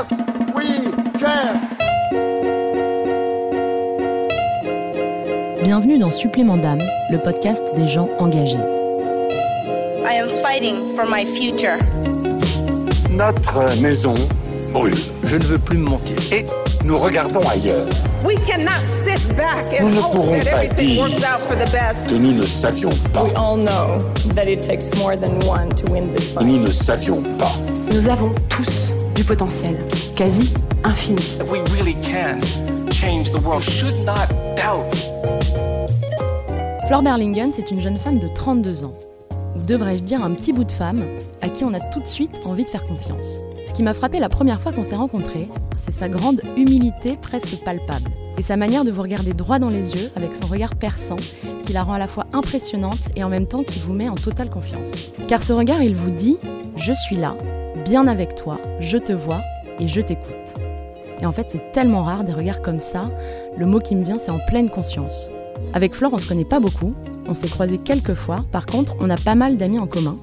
Yes, we can. Bienvenue dans Supplément d'âme, le podcast des gens engagés. I am fighting for my future. Notre maison brûle Je ne veux plus me mentir. et nous regardons ailleurs. We cannot sit back and Nous ne hope pourrons that pas everything dire works out for the best. que nous ne savions pas. We all know that it takes more than one to win this Nous ne fight. savions pas. Nous avons tous du potentiel, quasi infini. We really can change the world. You should not doubt. Flore Berlingen, c'est une jeune femme de 32 ans. Ou devrais-je dire un petit bout de femme à qui on a tout de suite envie de faire confiance. Ce qui m'a frappé la première fois qu'on s'est rencontrés, c'est sa grande humilité presque palpable. Et sa manière de vous regarder droit dans les yeux avec son regard perçant qui la rend à la fois impressionnante et en même temps qui vous met en totale confiance. Car ce regard, il vous dit ⁇ Je suis là, bien avec toi, je te vois et je t'écoute ⁇ Et en fait, c'est tellement rare des regards comme ça, le mot qui me vient, c'est en pleine conscience. Avec Flore, on se connaît pas beaucoup, on s'est croisés quelques fois, par contre, on a pas mal d'amis en commun.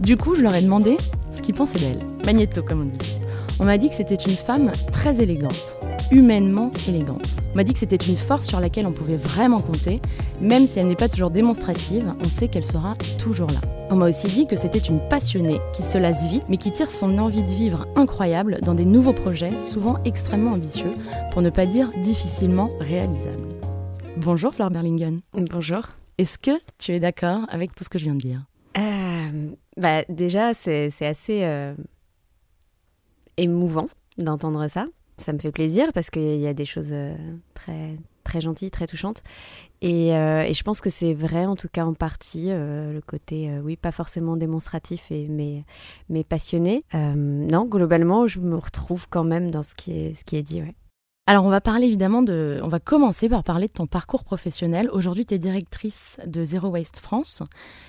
Du coup, je leur ai demandé ce qu'ils pensaient d'elle. Magnéto, comme on dit. On m'a dit que c'était une femme très élégante, humainement élégante. On m'a dit que c'était une force sur laquelle on pouvait vraiment compter, même si elle n'est pas toujours démonstrative, on sait qu'elle sera toujours là. On m'a aussi dit que c'était une passionnée qui se lasse vite, mais qui tire son envie de vivre incroyable dans des nouveaux projets, souvent extrêmement ambitieux, pour ne pas dire difficilement réalisables. Bonjour Fleur Berlingen. Bonjour. Est-ce que tu es d'accord avec tout ce que je viens de dire? Euh, bah, déjà, c'est c'est assez euh, émouvant d'entendre ça. Ça me fait plaisir parce qu'il y a des choses euh, très, très gentilles, très touchantes. Et, euh, et je pense que c'est vrai, en tout cas en partie, euh, le côté, oui, pas forcément démonstratif, mais, mais passionné. Non, globalement, je me retrouve quand même dans ce qui est, ce qui est dit. Alors on va parler évidemment de... On va commencer par parler de ton parcours professionnel. Aujourd'hui tu es directrice de Zero Waste France.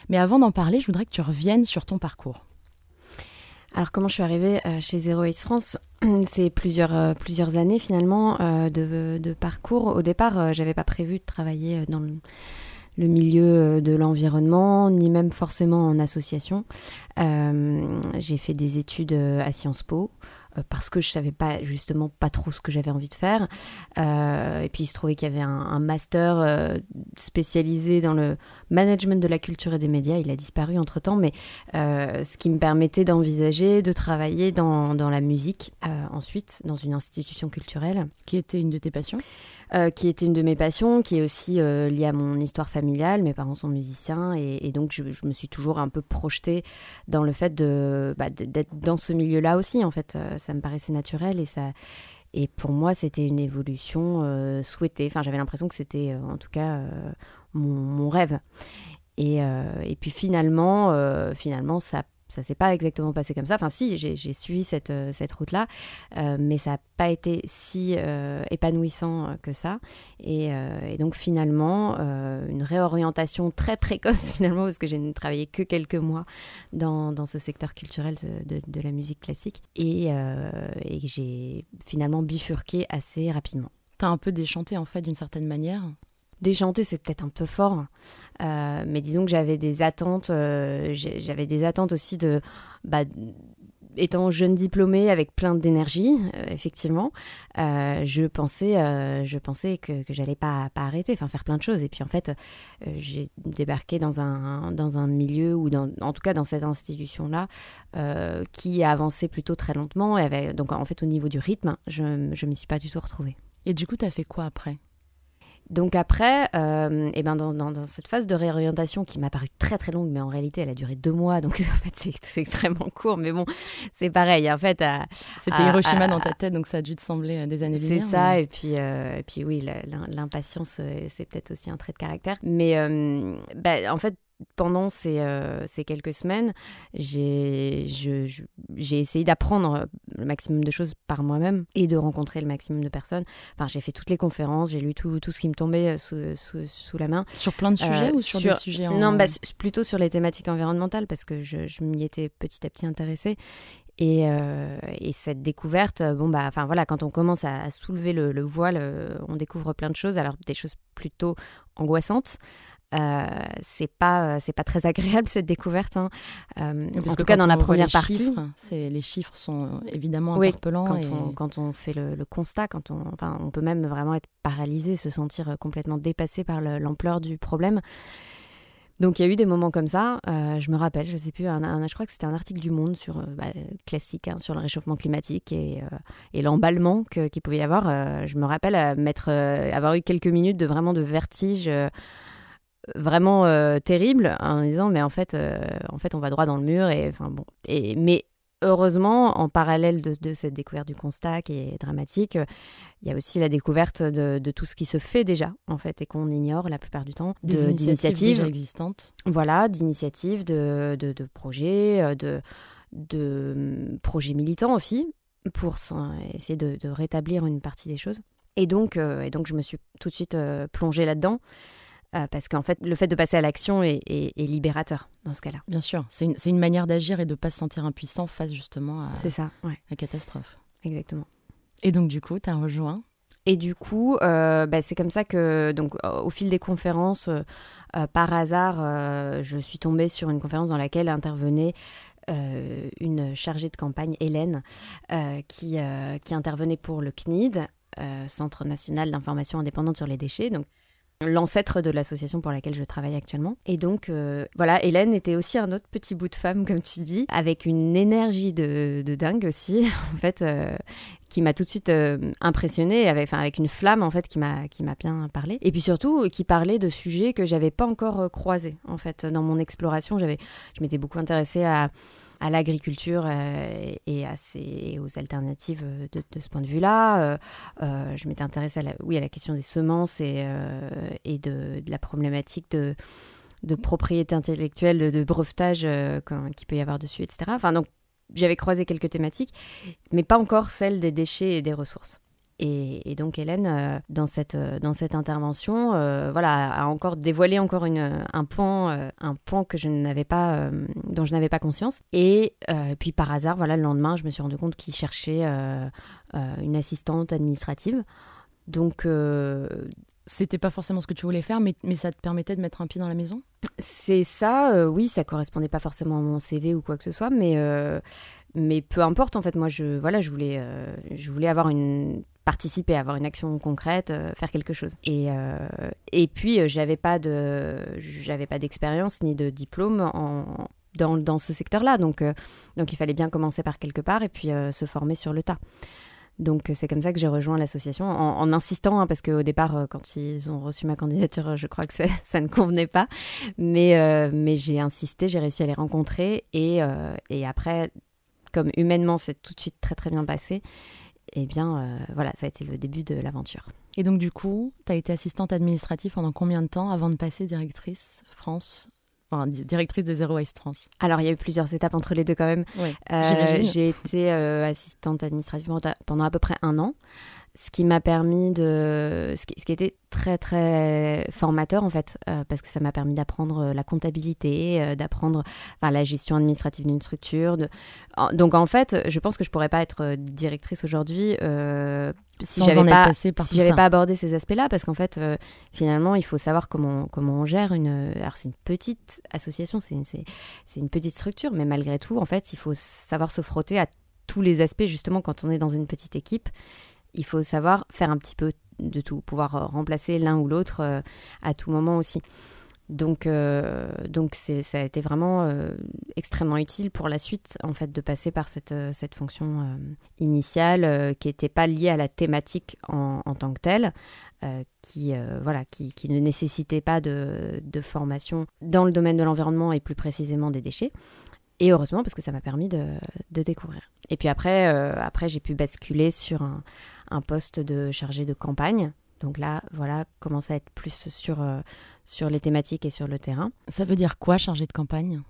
Mais avant d'en parler, je voudrais que tu reviennes sur ton parcours. Alors comment je suis arrivée euh, chez Zero Waste France? C'est plusieurs, euh, plusieurs années finalement euh, de, parcours. Au départ, j'avais pas prévu de travailler dans le, milieu de l'environnement, ni même forcément en association. J'ai fait des études à Sciences Po. Euh, Parce que je savais pas justement pas trop ce que j'avais envie de faire, Euh, et puis il se trouvait qu'il y avait un, master euh, spécialisé dans le management de la culture et des médias. Il a disparu entre temps, mais ce qui me permettait d'envisager de travailler dans, dans la musique ensuite, dans une institution culturelle, Qui était une de tes passions? Euh, qui était une de mes passions, qui est aussi euh, liée à mon histoire familiale. Mes parents sont musiciens et, donc je, me suis toujours un peu projetée dans le fait de bah, d'être dans ce milieu-là aussi. En fait, Euh, ça me paraissait naturel et ça. Et pour moi, c'était une évolution souhaitée. Enfin, j'avais l'impression que c'était, en tout cas, mon, mon rêve. Et, et puis finalement, finalement, ça ça s'est pas exactement passé comme ça. Enfin, si, j'ai suivi cette, euh, cette route-là, euh, mais ça n'a pas été si euh, épanouissant que ça. Et, donc finalement, une réorientation très précoce finalement, parce que j'ai travaillé que quelques mois dans, dans ce secteur culturel de, de- la musique classique. Et, et j'ai finalement bifurqué assez rapidement. T'as un peu déchanté en fait d'une certaine manière. Déchanter, c'est peut-être un peu fort, euh, mais disons que j'avais des attentes. euh, j'avais des attentes aussi de, bah, étant jeune diplômée avec plein d'énergie, euh, effectivement, je pensais, je pensais que, que j'allais pas, pas arrêter, enfin faire plein de choses. Et puis en fait, j'ai débarqué dans un, dans un milieu ou dans, en tout cas dans cette institution-là, euh, qui a avancé plutôt très lentement. Et avait, donc en fait, au niveau du rythme, je, je m'y suis pas du tout retrouvée. Et du coup, t'as fait quoi après? Donc après, euh, et ben dans, dans- dans cette phase de réorientation qui m'a paru très très longue, mais en réalité elle a duré deux mois, donc en fait c'est c'est extrêmement court, mais bon, c'est pareil. En fait, C'était Hiroshima à- dans ta tête, donc ça a dû te sembler euh, des c'est années-lumière. ça, mais- et puis, euh, et puis oui, l'impatience, euh, c'est peut-être aussi un trait de caractère. Mais euh, bah, en fait, pendant ces, euh, ces quelques semaines, j'ai, essayé d'apprendre le maximum de choses par moi-même et de rencontrer le maximum de personnes. Enfin, j'ai fait toutes les conférences, j'ai lu tout, tout ce qui me tombait sous, sous, sous la main. Sur plein de sujets Euh, ou sur, des sujets en... Non, bah, plutôt sur les thématiques environnementales parce que je, je m'y étais petit à petit intéressée. Et, euh, et cette découverte, euh, bon bah, enfin voilà, quand on commence à, à soulever le, le voile, euh, on découvre plein de choses. Alors des choses plutôt angoissantes. Euh, c'est pas, c'est pas très agréable cette découverte. hein. Euh, Parce en tout cas, dans la première partie. chiffres, les chiffres sont évidemment Oui, interpellants. quand, et- on, quand on fait le, le constat, quand on, enfin, on peut même vraiment être paralysé, se sentir euh, complètement dépassé par le- l'ampleur du problème. Donc il y a eu des moments comme ça. euh, je me rappelle, je sais plus, un, un- je crois que c'était un article du Monde sur euh, bah, classique hein, sur le réchauffement climatique et, euh, et l'emballement qu'il pouvait y avoir. Euh, je me rappelle euh, m'être, euh, avoir eu quelques minutes de vraiment de vertige. Vraiment euh, terrible en me disant mais en fait euh, en fait on va droit dans le mur et enfin bon et mais heureusement en parallèle de, de cette découverte du constat qui est dramatique euh, il y a aussi la découverte de, de tout ce qui se fait déjà en fait et qu'on ignore la plupart du temps des de- initiatives déjà existantes. voilà, d'initiatives, de, de, projets, euh, de, de hum, projets militants aussi, pour essayer de, rétablir une partie des choses. Et donc, et donc je me suis tout de suite plongée là-dedans, euh, parce qu'en fait, le fait de passer à l'action est, est- est libérateur dans ce cas-là. Bien sûr, c'est une, manière d'agir et de ne pas se sentir impuissant face justement à C'est ça, ouais, la catastrophe. exactement. Et donc du coup, tu as rejoint Et du coup, euh, bah, c'est comme ça que, donc, au fil des conférences, euh, par hasard, euh, je suis tombée sur une conférence dans laquelle intervenait une chargée de campagne, Hélène, qui, qui intervenait pour le CNID, Centre national d'information indépendante sur les déchets, donc l'ancêtre de l'association pour laquelle je travaille actuellement. Et donc, euh, voilà, Hélène était aussi un autre petit bout de femme, comme tu dis, avec une énergie de, de dingue aussi, en fait, euh, qui m'a tout de suite euh, impressionnée, avec, avec une flamme, en fait, qui m'a, bien parlé. Et puis surtout, qui parlait de sujets que j'avais pas encore croisés, en fait, dans mon exploration. J'avais, je m'étais beaucoup intéressée à à l'agriculture euh, et aux alternatives euh, de, ce point de vue-là. Euh, je m'étais intéressée à la, question des semences et, de, la problématique de, propriété intellectuelle, de, de brevetage qu'il peut y avoir dessus, etc. Enfin, donc, j'avais croisé quelques thématiques, mais pas encore celle des déchets et des ressources. Et, et donc Hélène, euh, dans cette euh, dans cette intervention, euh, voilà, a encore dévoilé encore une un pan un pan que je n'avais pas dont je n'avais pas conscience. Et puis par hasard, voilà, le lendemain, je me suis rendu compte qu'il cherchait une assistante administrative. Donc C'était pas forcément ce que tu voulais faire, mais, mais ça te permettait de mettre un pied dans la maison? C'est ça, euh, oui, ça correspondait pas forcément à mon CV ou quoi que ce soit, mais, euh, mais peu importe en fait. Moi, je, voilà, je, voulais, euh, je voulais avoir une participer, avoir une action concrète, euh, faire quelque chose. Et, euh, et puis, j'avais pas de, j'avais pas d'expérience ni de diplôme en, dans, dans ce secteur-là, donc, donc il fallait bien commencer par quelque part et puis se former sur le tas. Donc c'est comme ça que j'ai rejoint l'association en, insistant, hein, parce qu'au départ, quand ils ont reçu ma candidature, je crois que ça ne convenait pas. Mais, mais j'ai insisté, j'ai réussi à les rencontrer. Et, et après, comme humainement, c'est tout de suite très très bien passé, eh bien euh, voilà, ça a été le début de l'aventure. Et donc du coup, tu as été assistante administrative pendant combien de temps avant de passer directrice France Enfin, directrice de Zero Waste France? Alors il y a eu plusieurs étapes entre les deux quand même. Oui, Euh, j'ai été euh, assistante administrative pendant à peu près un an, ce qui m'a permis de, ce qui, ce qui était très très formateur en fait, euh, parce que ça m'a permis d'apprendre euh, la comptabilité, euh, d'apprendre enfin, la gestion administrative d'une structure. De... Donc en fait, je pense que je pourrais pas être directrice aujourd'hui euh, si j'avais pas si j'avais pas abordé ces aspects-là, parce qu'en fait, finalement, il faut savoir comment comment on gère une. Alors c'est une petite association, c'est c'est c'est une petite structure, mais malgré tout, en fait, il faut savoir se frotter à tous les aspects, justement, quand on est dans une petite équipe. Il faut savoir faire un petit peu de tout, pouvoir euh, remplacer l'un ou l'autre euh, à tout moment aussi. Donc, euh, donc ça a été vraiment euh, extrêmement utile pour la suite, en fait, de passer par cette, cette fonction initiale qui n'était pas liée à la thématique en, en tant que telle, qui, voilà, qui, qui ne nécessitait pas de, de formation dans le domaine de l'environnement et plus précisément des déchets. Et heureusement, parce que ça m'a permis de, de découvrir. Et puis après, après j'ai pu basculer sur un, un poste de chargé de campagne. Donc là, voilà, commencer à être plus sur, euh, sur les thématiques et sur le terrain. Ça veut dire quoi, chargé de campagne?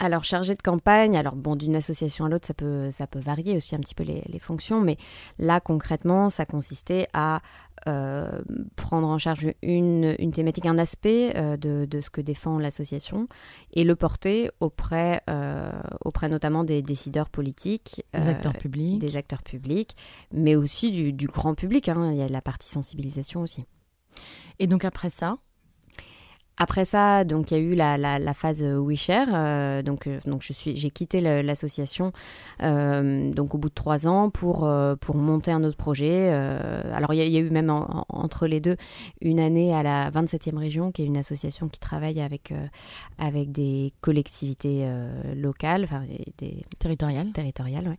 Alors, chargé de campagne, alors bon, d'une association à l'autre, ça peut, ça peut varier aussi un petit peu les, les fonctions, mais là, concrètement, ça consistait à euh, prendre en charge une, une thématique, un aspect euh, de, de, ce que défend l'association et le porter auprès, euh, auprès notamment des décideurs politiques, des acteurs publics, des acteurs publics, mais aussi du, du grand public. Hein, il y a la partie sensibilisation aussi. Et donc après ça, après ça, donc il y a eu la, la, la phase WeShare. Euh, donc, euh, donc je suis, j'ai quitté l'association euh, donc au bout de trois ans pour euh, pour monter un autre projet. Alors il y, y, a eu même en, en, entre les deux une année à la 27e région, qui est une association qui travaille avec avec des collectivités locales, enfin des territoriales, territoriales, ouais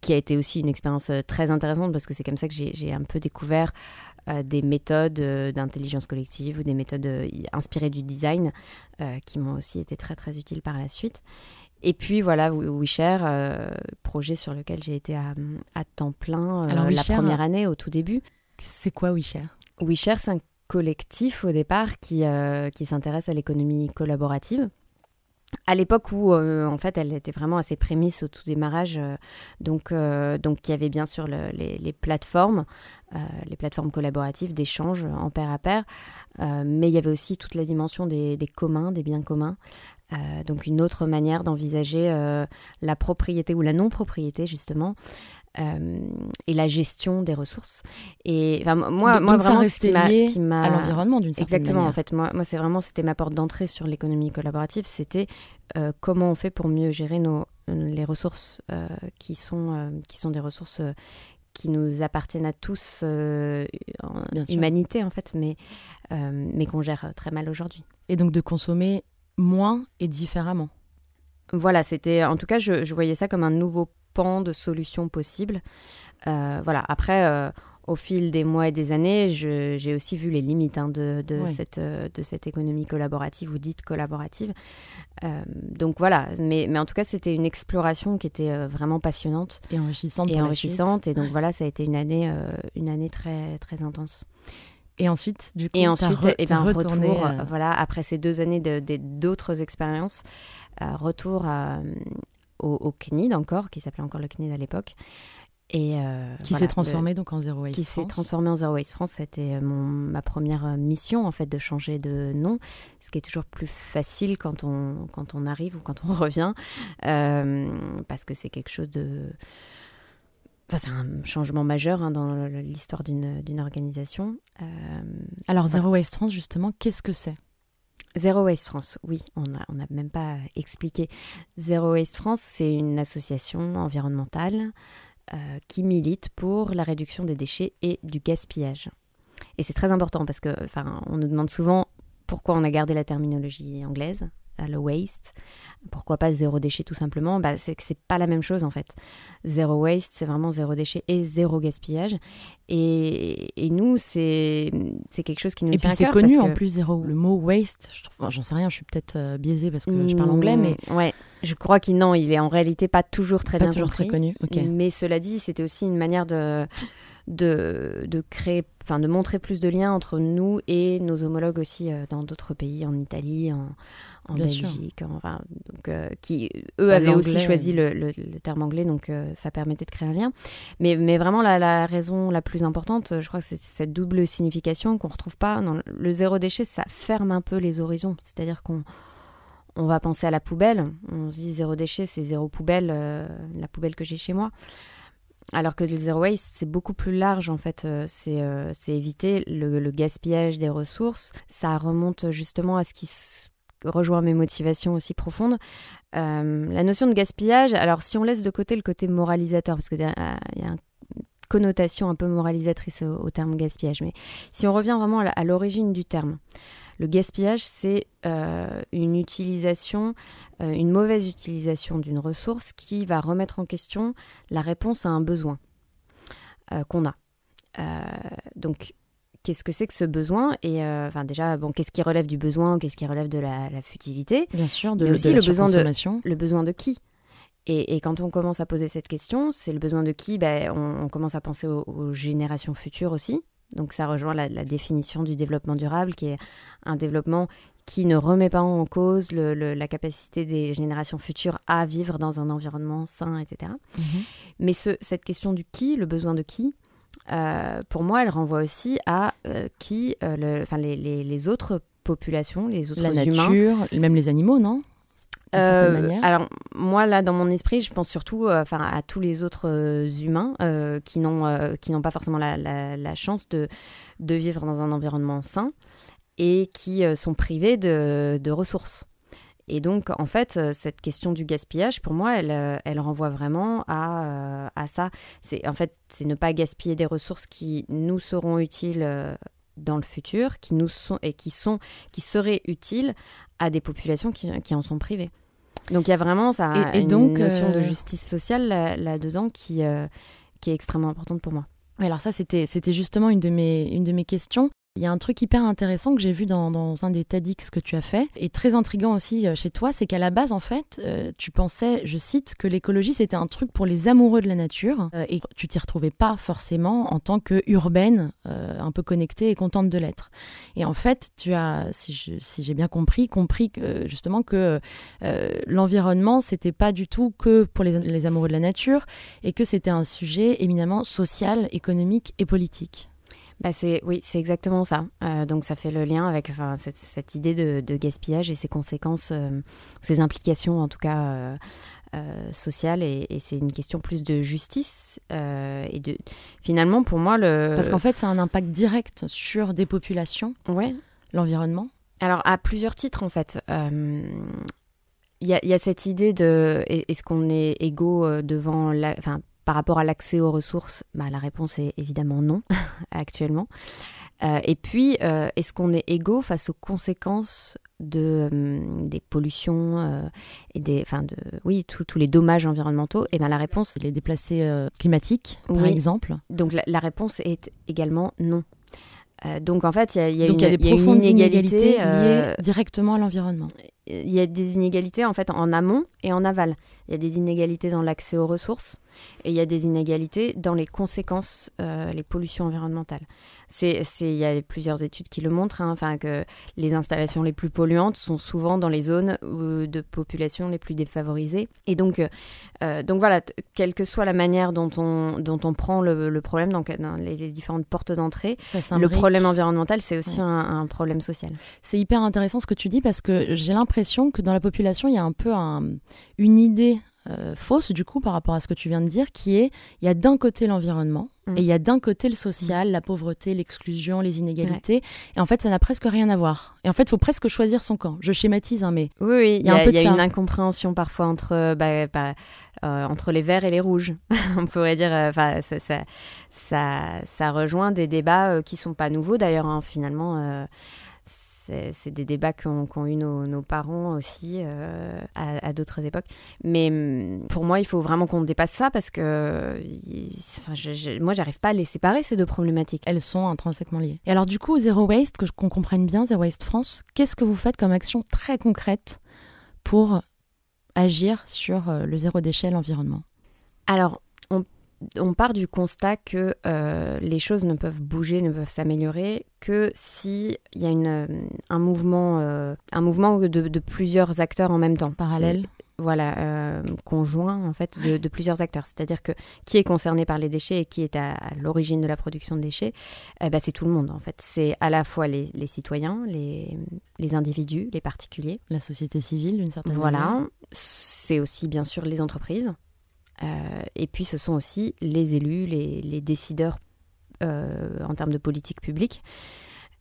qui a été aussi une expérience très intéressante parce que c'est comme ça que j'ai un peu découvert euh, des méthodes euh, d'intelligence collective ou des méthodes euh, inspirées du design qui m'ont aussi été très très utiles par la suite. Et puis voilà, WeShare, projet sur lequel j'ai été à, à temps plein Alors, la première année au tout début. C'est quoi WeShare? WeShare, c'est un collectif au départ qui, qui s'intéresse à l'économie collaborative à l'époque où euh, en fait elle était vraiment à ses prémices au tout démarrage euh, donc euh, donc il y avait bien sûr le, les, les, plateformes les plateformes collaboratives d'échange en pair à pair mais il y avait aussi toute la dimension des, des communs des biens communs donc une autre manière d'envisager la propriété ou la non propriété justement euh, et la gestion des ressources. Et enfin, moi, donc, moi donc vraiment, ce qui m'a à l'environnement d'une certaine exactement. manière. En fait, moi, moi c'est vraiment c'était ma porte d'entrée sur l'économie collaborative. C'était euh, comment on fait pour mieux gérer nos les ressources euh, qui sont euh, qui sont des ressources euh, qui nous appartiennent à tous, euh, en humanité en fait, mais mais qu'on gère très mal aujourd'hui. Et donc de consommer moins et différemment. Voilà, c'était en tout cas, je, je voyais ça comme un nouveau pan de solutions possibles. Euh, voilà, après, euh, au fil des mois et des années, j'ai aussi vu les limites hein, de, de, Oui. cette, euh, de cette économie collaborative ou dite collaborative. Euh, donc voilà, mais, mais en tout cas, c'était une exploration qui était euh, vraiment passionnante Et enrichissante et pour enrichissante. Et donc Ouais. voilà, ça a été une année, euh, une année très, très intense. Et ensuite, du coup, Et ensuite, re- eh ben, retourné, retour, euh, voilà, après ces deux années de- d'autres expériences, retour au, au CNID encore, qui s'appelait encore le CNID à l'époque. Et euh, qui voilà, s'est le- transformé donc en Zero Waste qui s'est France. transformé en Zero Waste France. C'était euh, mon, ma première euh, mission, en fait, de changer de nom, ce qui est toujours plus facile quand on, quand on arrive ou quand on revient, euh, parce que c'est quelque chose de... Enfin, c'est un changement majeur hein, dans l'histoire d'une d'une organisation. Euh, Alors, Voilà. Zero Waste France, justement, qu'est-ce que c'est? Zero Waste France, oui, on n'a on a même pas expliqué. Zero Waste France, c'est une association environnementale qui milite pour la réduction des déchets et du gaspillage. Et c'est très important parce que, enfin, on nous demande souvent pourquoi on a gardé la terminologie anglaise, euh, le waste. Pourquoi pas zéro déchet tout simplement? Bah, C'est que c'est pas la même chose en fait. Zéro waste, c'est vraiment zéro déchet et zéro gaspillage. Et, et nous, c'est c'est quelque chose qui nous Et tient puis à c'est connu parce en plus, Zero. Le mot waste, je j'en sais rien, je suis peut-être euh, biaisée parce que je parle anglais, mais ouais, je crois qu'il non, il est en réalité pas toujours très pas bien toujours compris. très connu. Mais cela dit, c'était aussi une manière de de, de créer, enfin de montrer plus de liens entre nous et nos homologues aussi euh, dans d'autres pays, en Italie, en, en. Belgique, en- enfin, donc euh, qui eux Bah, avaient aussi choisi le, le- le terme anglais, donc euh, ça permettait de créer un lien. Mais, mais vraiment la, la raison la plus importante, je crois que c'est cette double signification qu'on retrouve pas dans le, le zéro déchet, ça ferme un peu les horizons, c'est-à-dire qu'on on va penser à la poubelle. On se dit zéro déchet, c'est zéro poubelle, euh, la poubelle que j'ai chez moi. Alors que le zero waste, c'est beaucoup plus large en fait. Euh, c'est euh, c'est éviter le, gaspillage des ressources. Ça remonte justement à ce qui rejoint mes motivations aussi profondes. La notion de gaspillage, alors si on laisse de côté le côté moralisateur, parce qu'il y a, une connotation un peu moralisatrice au, terme gaspillage, mais si on revient vraiment à l'origine du terme, le gaspillage, c'est euh, une utilisation, euh, une mauvaise utilisation d'une ressource qui va remettre en question la réponse à un besoin euh, qu'on a. Donc, qu'est-ce que c'est que ce besoin Et euh, enfin, déjà, bon, qu'est-ce qui relève du besoin Qu'est-ce qui relève de la, la futilité? Bien sûr, de, Mais aussi de la le besoin de-. Le besoin de qui? Et, et quand on commence à poser cette question, c'est le besoin de qui? Ben, on, on commence à penser aux, aux générations futures aussi. Donc ça rejoint la, la définition du développement durable, qui est un développement qui ne remet pas en cause le- le- la capacité des générations futures à vivre dans un environnement sain, etc. Mais ce- cette question du qui, le besoin de qui, euh, pour moi, elle renvoie aussi à euh, qui, euh, le- les, les- les autres populations, les autres La humains. nature, même les animaux, non? Euh, alors moi là dans mon esprit je pense surtout euh, enfin à tous les autres euh, humains qui n'ont qui n'ont pas forcément la, la- la chance de de vivre dans un environnement sain et qui sont privés de, de ressources. Et donc en fait cette question du gaspillage pour moi elle elle renvoie vraiment à à ça. C'est en fait c'est ne pas gaspiller des ressources qui nous seront utiles dans le futur qui nous sont et qui sont qui seraient utiles à des populations qui, qui en sont privées donc il y a vraiment ça Et- et une donc, notion de euh, justice sociale là- là-dedans qui, euh, qui est extrêmement importante pour moi. Oui, alors ça, c'était, c'était justement une de, mes, une de mes questions. Il y a un truc hyper intéressant que j'ai vu dans, un des TEDx que tu as fait, et très intriguant aussi euh, chez toi, c'est qu'à la base, en fait, euh, tu pensais, je cite, que l'écologie, c'était un truc pour les amoureux de la nature, euh, et tu t'y retrouvais pas forcément en tant que urbaine, un peu connectée et contente de l'être. Et en fait, tu as, si, j'ai bien compris, compris que, justement que l'environnement, c'était pas du tout que pour les amoureux de la nature, et que c'était un sujet éminemment social, économique et politique. Bah c'est oui, c'est exactement ça. Euh, donc ça fait le lien avec enfin, cette, cette idée de, de gaspillage et ses conséquences, euh, ses implications en tout cas euh, euh, sociales. Et, et c'est une question plus de justice euh, et de finalement pour moi le Parce qu'en fait, ça a un impact direct sur des populations, ouais. l'environnement. Alors, à plusieurs titres, en fait. Il y, a, il y a cette idée de est- est-ce qu'on est égaux devant la, enfin, par rapport à l'accès aux ressources bah, La réponse est évidemment non, actuellement. Euh, et puis, euh, est-ce qu'on est égaux face aux conséquences de, hum, des pollutions euh, et des, enfin, de, oui, tous les dommages environnementaux? Et ben la réponse, Les déplacés climatiques, par Oui. exemple. donc la, la réponse est également non. Donc en fait, il y a, y une, il y a des il y a une profondes inégalité inégalités liées directement à l'environnement. Il y a des inégalités en fait en amont et en aval. Il y a des inégalités dans l'accès aux ressources et il y a des inégalités dans les conséquences, euh, les pollutions environnementales. C'est, c'est, il y a plusieurs études qui le montrent, hein, que les installations les plus polluantes sont souvent dans les zones euh, de population les plus défavorisées. Et donc, euh, donc voilà, quelle que soit la manière dont on, dont on prend le, le problème, donc dans les, les différentes portes d'entrée, le problème environnemental, c'est aussi Ouais. un, un problème social. C'est hyper intéressant ce que tu dis parce que j'ai l'impression que dans la population, il y a un peu un- une idée euh, fausse du coup par rapport à ce que tu viens de dire qui est il y a d'un côté l'environnement Mm. et il y a d'un côté le social, la pauvreté, l'exclusion, les inégalités et en fait ça n'a presque rien à voir. Et en fait il faut presque choisir son camp. Je schématise hein, mais Oui, oui, il y a, un peu y a ça. une incompréhension parfois entre, bah, bah, euh, entre les verts et les rouges. On pourrait dire, euh, enfin, ça, ça, ça, ça rejoint des débats euh, qui sont pas nouveaux d'ailleurs, hein, finalement. C'est des débats qu'ont qu'ont eu nos, nos parents aussi euh, à, à d'autres époques. Mais hum, pour moi, il faut vraiment qu'on dépasse ça parce que il- enfin, je, je- moi, j'arrive pas à les séparer, ces deux problématiques. elles sont intrinsèquement liées. Et alors du coup, Zero Waste, que qu'on comprenne bien, Zero Waste France, qu'est-ce que vous faites comme action très concrète pour agir sur euh, le zéro déchet, l'environnement? Alors, on, on part du constat que euh, les choses ne peuvent bouger, ne peuvent s'améliorer que si il y a une, euh, un mouvement, euh, un mouvement de, de plusieurs acteurs en même temps. Parallèle Voilà, euh, conjoint en fait de, de plusieurs acteurs. C'est-à-dire que qui est concerné par les déchets et qui est à, à l'origine de la production de déchets, eh ben, c'est tout le monde en fait. C'est à la fois les, les citoyens, les, les individus, les particuliers. La société civile, d'une certaine manière Voilà, c'est aussi bien sûr les entreprises. Euh, et puis ce sont aussi les élus, les, les décideurs en termes de politique publique.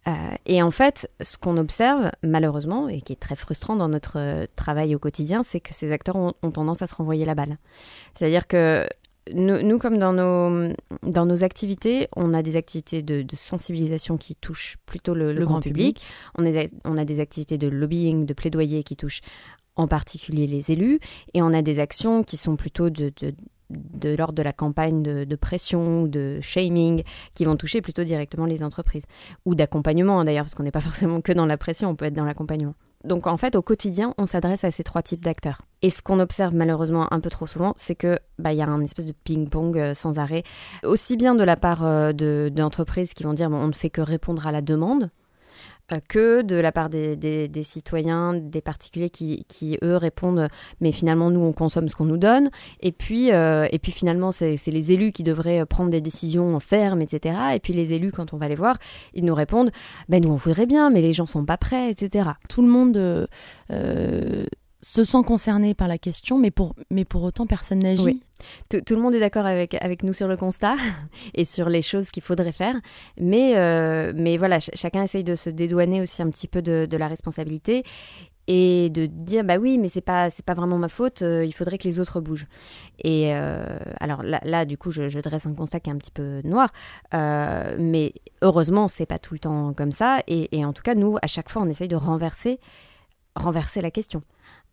Euh, et en fait, ce qu'on observe malheureusement, et qui est très frustrant dans notre euh, travail au quotidien, c'est que ces acteurs ont, ont tendance à se renvoyer la balle. C'est-à-dire que nous, nous, comme dans nos, dans nos activités, on a des activités de, de sensibilisation qui touchent plutôt le, le grand, public. On, est- on a des activités de lobbying, de plaidoyer qui touchent en particulier les élus, et on a des actions qui sont plutôt de, de, de l'ordre de la campagne de, pression ou de shaming, qui vont toucher plutôt directement les entreprises, ou d'accompagnement hein, d'ailleurs, parce qu'on n'est pas forcément que dans la pression, on peut être dans l'accompagnement. Donc en fait, au quotidien, on s'adresse à ces trois types d'acteurs. Et ce qu'on observe malheureusement un peu trop souvent, c'est que bah il y a un espèce de ping-pong euh, sans arrêt, aussi bien de la part euh, de d'entreprises qui vont dire bon, on ne fait que répondre à la demande, que de la part des, des- des citoyens, des particuliers qui, qui, eux répondent mais finalement nous on consomme ce qu'on nous donne et puis euh, et puis finalement c'est les élus qui devraient prendre des décisions fermes etc et puis les élus quand on va les voir ils nous répondent ben nous on voudrait bien mais les gens sont pas prêts etc Tout le monde euh, euh, se sent concerné par la question, mais pour, mais pour autant, personne n'agit. Oui. Tout, le monde est d'accord avec, avec nous sur le constat et sur les choses qu'il faudrait faire. Mais, euh, mais voilà, ch- chacun essaye de se dédouaner aussi un petit peu de, la responsabilité et de dire bah oui mais c'est pas pas vraiment ma faute euh, il faudrait que les autres bougent. Et euh, alors là, du coup je, je dresse un constat qui est un petit peu noir mais heureusement c'est pas tout le temps comme ça. Et, et en tout cas nous à chaque fois on essaye de renverser renverser la question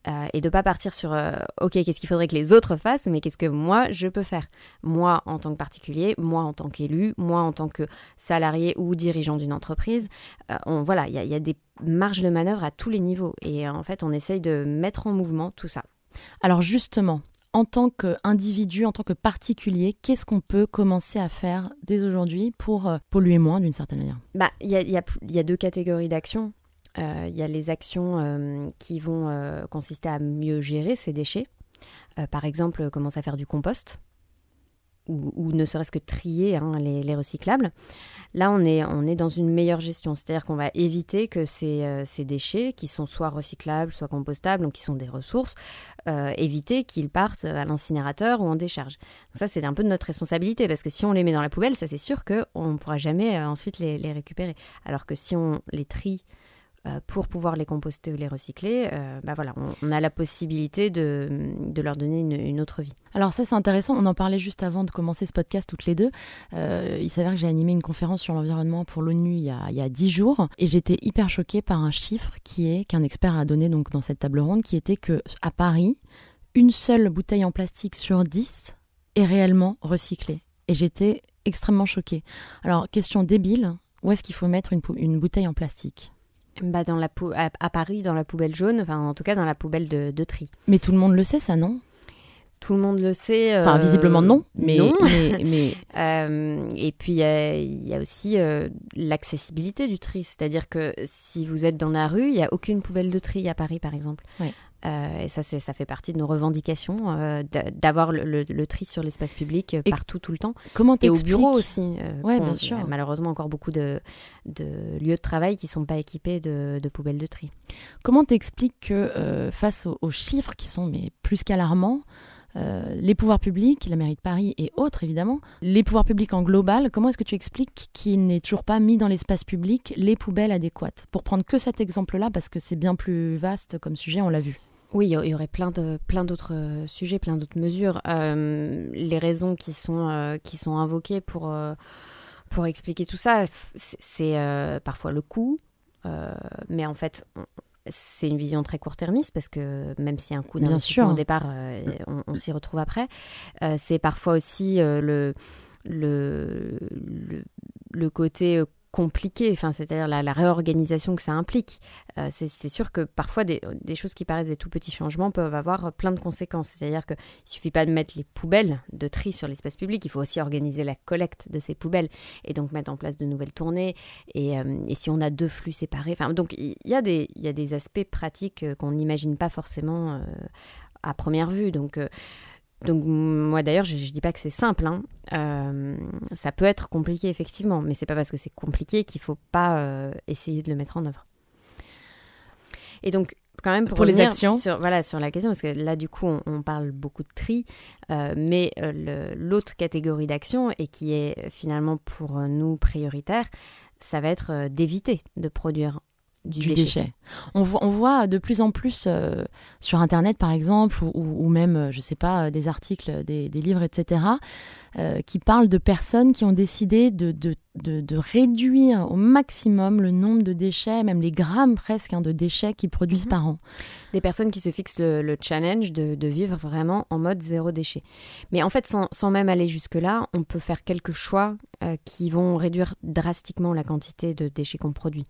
euh, et de pas partir sur euh, ok qu'est-ce qu'il faudrait que les autres fassent mais qu'est-ce que moi je peux faire? Moi en tant que particulier moi en tant qu'élu moi en tant que salarié ou dirigeant d'une entreprise euh, on voilà il y, a- il y a des marges de manœuvre à tous les niveaux. Et en fait on essaye de mettre en mouvement tout ça. Alors justement, en tant qu'individu, en tant que particulier, qu'est-ce qu'on peut commencer à faire dès aujourd'hui pour polluer moins d'une certaine manière? Bah, il y a, il y a y a deux catégories d'actions. Euh, Il y a les actions euh, qui vont euh, consister à mieux gérer ces déchets. Euh, par exemple, euh, commencer à faire du compost ou, ne serait-ce que trier hein, les, les recyclables. Là, on est, on est dans une meilleure gestion, c'est-à-dire qu'on va éviter que ces, euh, ces déchets, qui sont soit recyclables, soit compostables, donc qui sont des ressources, euh, éviter qu'ils partent à l'incinérateur ou en décharge. Donc ça, c'est un peu de notre responsabilité, parce que si on les met dans la poubelle, ça c'est sûr qu'on ne pourra jamais euh, ensuite les, les récupérer. Alors que si on les trie euh, pour pouvoir les composter ou les recycler, euh, bah voilà, on, a la possibilité de, leur donner une, autre vie. Alors ça c'est intéressant, on en parlait juste avant de commencer ce podcast toutes les deux. Euh, il s'avère que j'ai animé une conférence sur l'environnement pour l'ONU il y a il y a dix jours et j'étais hyper choquée par un chiffre qui est qu'un expert a donné donc dans cette table ronde qui était que à Paris une seule bouteille en plastique sur 10 est réellement recyclée et j'étais extrêmement choquée. Alors question débile, où est-ce qu'il faut mettre une bouteille en plastique? Bah dans la pou- à, à Paris, dans la poubelle jaune, enfin en tout cas dans la poubelle de, de tri. Mais tout le monde le sait ça non? Tout le monde le sait. Enfin euh, visiblement non, mais non. mais, mais Euh, et puis, il y a- il y, a aussi euh, l'accessibilité du tri. C'est-à-dire que si vous êtes dans la rue, il n'y a aucune poubelle de tri à Paris, par exemple. Ouais. Euh, et ça, c'est- ça fait partie de nos revendications, euh, d'a- d'avoir le, le- le tri sur l'espace public euh, partout, tout le temps. comment Et au bureau aussi. Ouais, bien sûr. a malheureusement encore beaucoup de, de lieux de travail qui ne sont pas équipés de, de poubelles de tri. Comment t'expliques que face aux, aux chiffres qui sont mais plus qu'alarmants, les pouvoirs publics, la mairie de Paris et autres évidemment, les pouvoirs publics en global, comment est-ce que tu expliques qu'il n'est toujours pas mis dans l'espace public les poubelles adéquates? Pour prendre que cet exemple-là, parce que c'est bien plus vaste comme sujet, on l'a vu. Oui, il y aurait plein de plein d'autres euh, sujets, plein d'autres mesures. Euh, les raisons qui sont euh, qui sont invoquées pour pour expliquer tout ça, c'est parfois le coût, mais en fait. c'est une vision très court-termiste parce que même s'il y a un coût d'investissement au départ, on, on s'y retrouve après. C'est parfois aussi le, le, le, le côté compliqué, enfin, c'est-à-dire la, réorganisation que ça implique. Euh, c'est sûr que parfois des, choses qui paraissent des tout petits changements peuvent avoir plein de conséquences. C'est-à-dire qu'il ne suffit pas de mettre les poubelles de tri sur l'espace public, il faut aussi organiser la collecte de ces poubelles et donc mettre en place de nouvelles tournées. Et, euh, si on a deux flux séparés, enfin, donc il y, a des- aspects pratiques euh, qu'on n'imagine pas forcément à première vue. Donc, donc moi d'ailleurs, je, je dis pas que c'est simple. hein. Euh, ça peut être compliqué effectivement, mais c'est pas parce que c'est compliqué qu'il faut pas euh, essayer de le mettre en œuvre. Et donc quand même pour, Pour les revenir actions. sur, voilà, sur la question, parce que là du coup on, on parle beaucoup de tri, euh, mais l'autre catégorie d'action et qui est finalement pour nous prioritaire, ça va être d'éviter de produire du, du déchet. déchet. On voit, on voit de plus en plus euh, sur Internet, par exemple, ou, même, euh, je sais pas, euh, des articles, des, des livres, etc., euh, qui parlent de personnes qui ont décidé de, de, de- de réduire au maximum le nombre de déchets, même les grammes presque hein, de déchets qu'ils produisent Mhm. par an. des personnes qui se fixent le, le challenge de, de vivre vraiment en mode zéro déchet. Mais en fait, sans, sans même aller jusque-là, on peut faire quelques choix euh, qui vont réduire drastiquement la quantité de déchets qu'on produit.